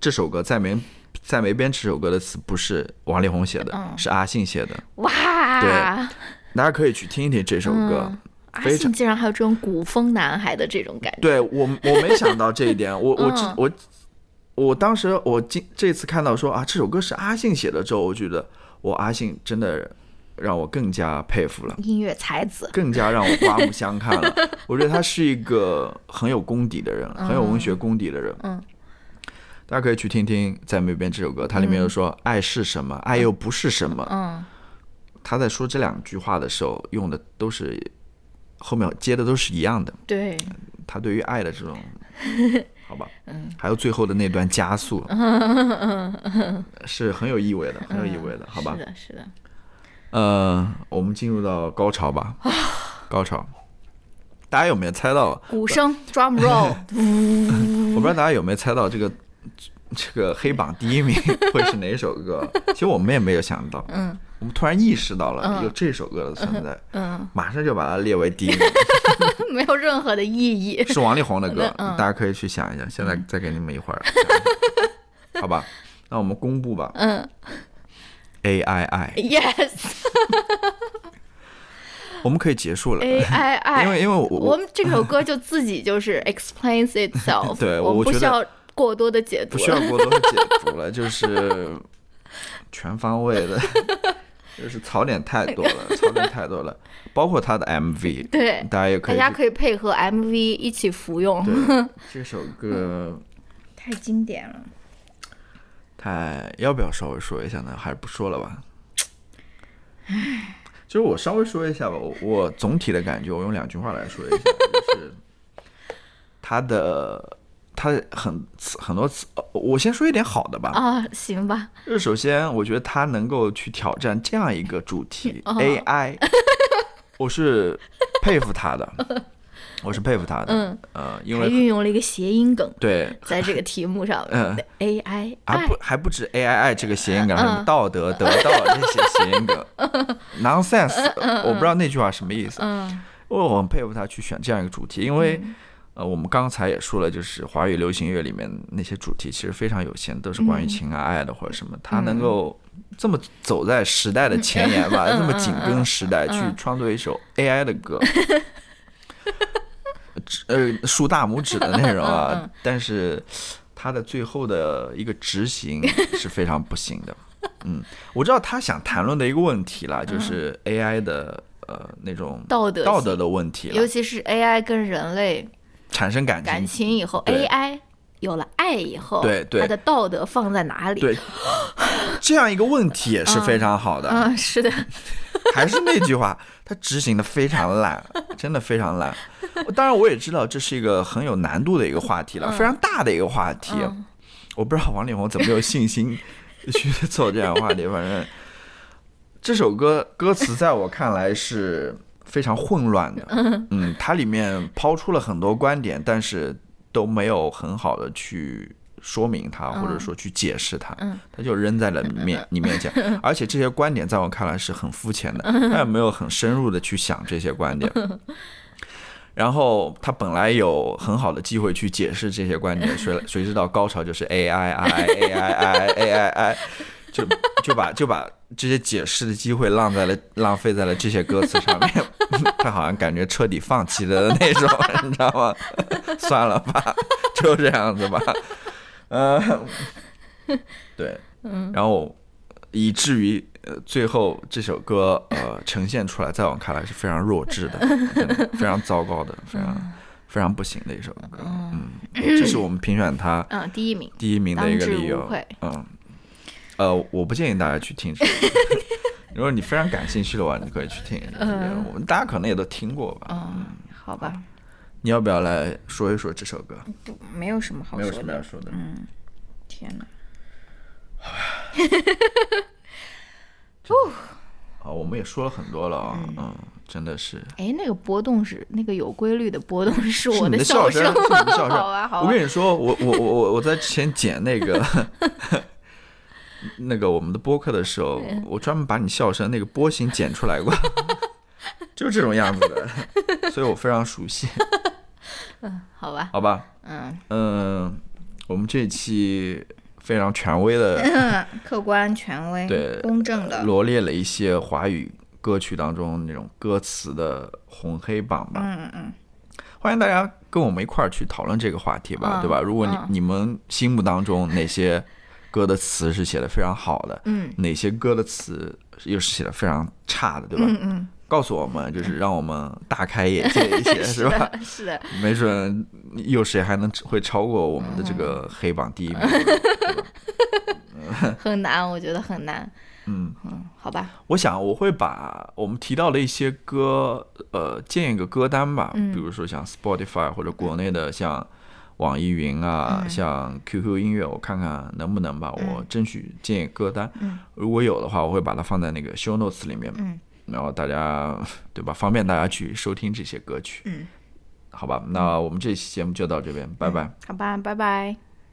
这首歌在梅在梅边这首歌的词不是王力宏写的，是阿信写的。哇！对，大家可以去听一听这首歌。阿信竟然还有这种古风男孩的这种感觉。对我，我没想到这一点。我我我。我当时我今这次看到说啊这首歌是阿信写的之后，我觉得我阿信真的让我更加佩服了，音乐才子，更加让我刮目相看了。[laughs] 我觉得他是一个很有功底的人，很有文学功底的人。嗯，大家可以去听听在那边这首歌，它里面又说爱是什么，爱又不是什么。嗯，他在说这两句话的时候用的都是后面接的都是一样的。对，他对于爱的这种。[laughs] 好吧，嗯，还有最后的那段加速，[laughs] 是很有意味的，很有意味的，好吧？是的，是的。呃，我们进入到高潮吧，[laughs] 高潮。大家有没有猜到？鼓声，drum roll。我不知道大家有没有猜到这个这个黑榜第一名会是哪首歌？其实我们也没有想到，嗯，我们突然意识到了有这首歌的存在，嗯，马上就把它列为第一名，[laughs] 没有任何的意义，是王力宏的歌，大家可以去想一下。现在再给你们一会儿，[laughs] 好吧？那我们公布吧，嗯，A I I，Yes。[laughs] 我们可以结束了。A I I，因为因为我我们这首歌就自己就是 explains itself。对，我不需要过多的解读。不需要过多的解读了，就是全方位的，就是槽点太多了，槽点太多了，包括他的 M V。[laughs] 对，大家也可以，大家可以配合 M V 一起服用。[laughs] 这首歌太经典了。太要不要稍微说一下呢？还是不说了吧？唉。就是我稍微说一下吧，我我总体的感觉，我用两句话来说一下，就是 [laughs] 他的他很很多次，我先说一点好的吧。啊，行吧。就是首先，我觉得他能够去挑战这样一个主题 [laughs] AI，[laughs] 我是佩服他的。我是佩服他的，嗯，呃，因为运用了一个谐音梗，对，在这个题目上，[laughs] 嗯，A I，还不还不止 A I I 这个谐音梗，什么道德得到这些谐音梗，nonsense，我不知道那句话什么意思，嗯，我很佩服他去选这样一个主题，因为，呃，我们刚才也说了，就是华语流行乐里面那些主题其实非常有限，都是关于情啊爱的或者什么，他能够这么走在时代的前沿吧，这么紧跟时代去创作一首 A I 的歌。[laughs] 呃，竖大拇指的内容啊，[laughs] 但是他的最后的一个执行 [laughs] 是非常不行的。嗯，我知道他想谈论的一个问题啦，就是 AI 的呃那种道德道德的问题，尤其是 AI 跟人类产生感情感情以后，AI 有了爱以后，对对，他的道德放在哪里？对，这样一个问题也是非常好的。嗯，是的。[laughs] 还是那句话，他执行的非常烂，[laughs] 真的非常烂。当然，我也知道这是一个很有难度的一个话题了，非常大的一个话题。我不知道王力宏怎么有信心 [laughs] 去做这样的话题。反正这首歌歌词在我看来是非常混乱的。[laughs] 嗯，它里面抛出了很多观点，但是都没有很好的去。说明它，或者说去解释它，他就扔在了面 [laughs] 你面前，而且这些观点在我看来是很肤浅的，[laughs] 他也没有很深入的去想这些观点。然后他本来有很好的机会去解释这些观点，谁谁知道高潮就是 A I I A I I A I I，就就把就把这些解释的机会浪在了浪费在了这些歌词上面，[laughs] 他好像感觉彻底放弃的那种，你知道吗？[laughs] 算了吧，[laughs] 就这样子吧。呃，对，嗯，然后以至于呃最后这首歌呃呈现出来，在我看来是非常弱智的，非常糟糕的，非常非常不行的一首歌，嗯，这是我们评选它嗯第一名。第一名的一个理由，嗯，呃，我不建议大家去听，[laughs] 如果你非常感兴趣的话，你可以去听，我们大家可能也都听过吧，嗯，好吧。你要不要来说一说这首歌？不，没有什么好说的。没有什么要说的。嗯，天哪！[laughs] 好，我们也说了很多了啊，嗯，真的是。哎，那个波动是那个有规律的波动，是我的笑 [laughs] 声。好啊，好。我跟你说，我我我我我在之前剪那个那个我们的播客的时候，我专门把你笑声那个波形剪出来过，[laughs] 就是这种样子的，所以我非常熟悉。嗯，好吧，好吧，嗯。嗯，我们这一期非常权威的，客观权威，对，公正的，罗列了一些华语歌曲当中那种歌词的红黑榜吧，嗯嗯。嗯，欢迎大家跟我们一块儿去讨论这个话题吧，对吧？如果你你们心目当中哪些歌的词是写的非常好的，嗯，哪些歌的词又是写的非常差的，对吧？嗯嗯。告诉我们，就是让我们大开眼界一些，[laughs] 是吧？是的，没准有谁还能会超过我们的这个黑榜第一名。[laughs] 很难，我觉得很难。嗯嗯，好吧。我想我会把我们提到的一些歌，呃，建一个歌单吧。比如说像 Spotify 或者国内的像网易云啊，像 QQ 音乐，我看看能不能吧我争取建一个歌单。如果有的话，我会把它放在那个 Show Notes 里面。嗯。然后大家 [laughs] 对吧？方便大家去收听这些歌曲。嗯，好吧，那我们这期节目就到这边，拜拜。好吧，拜拜。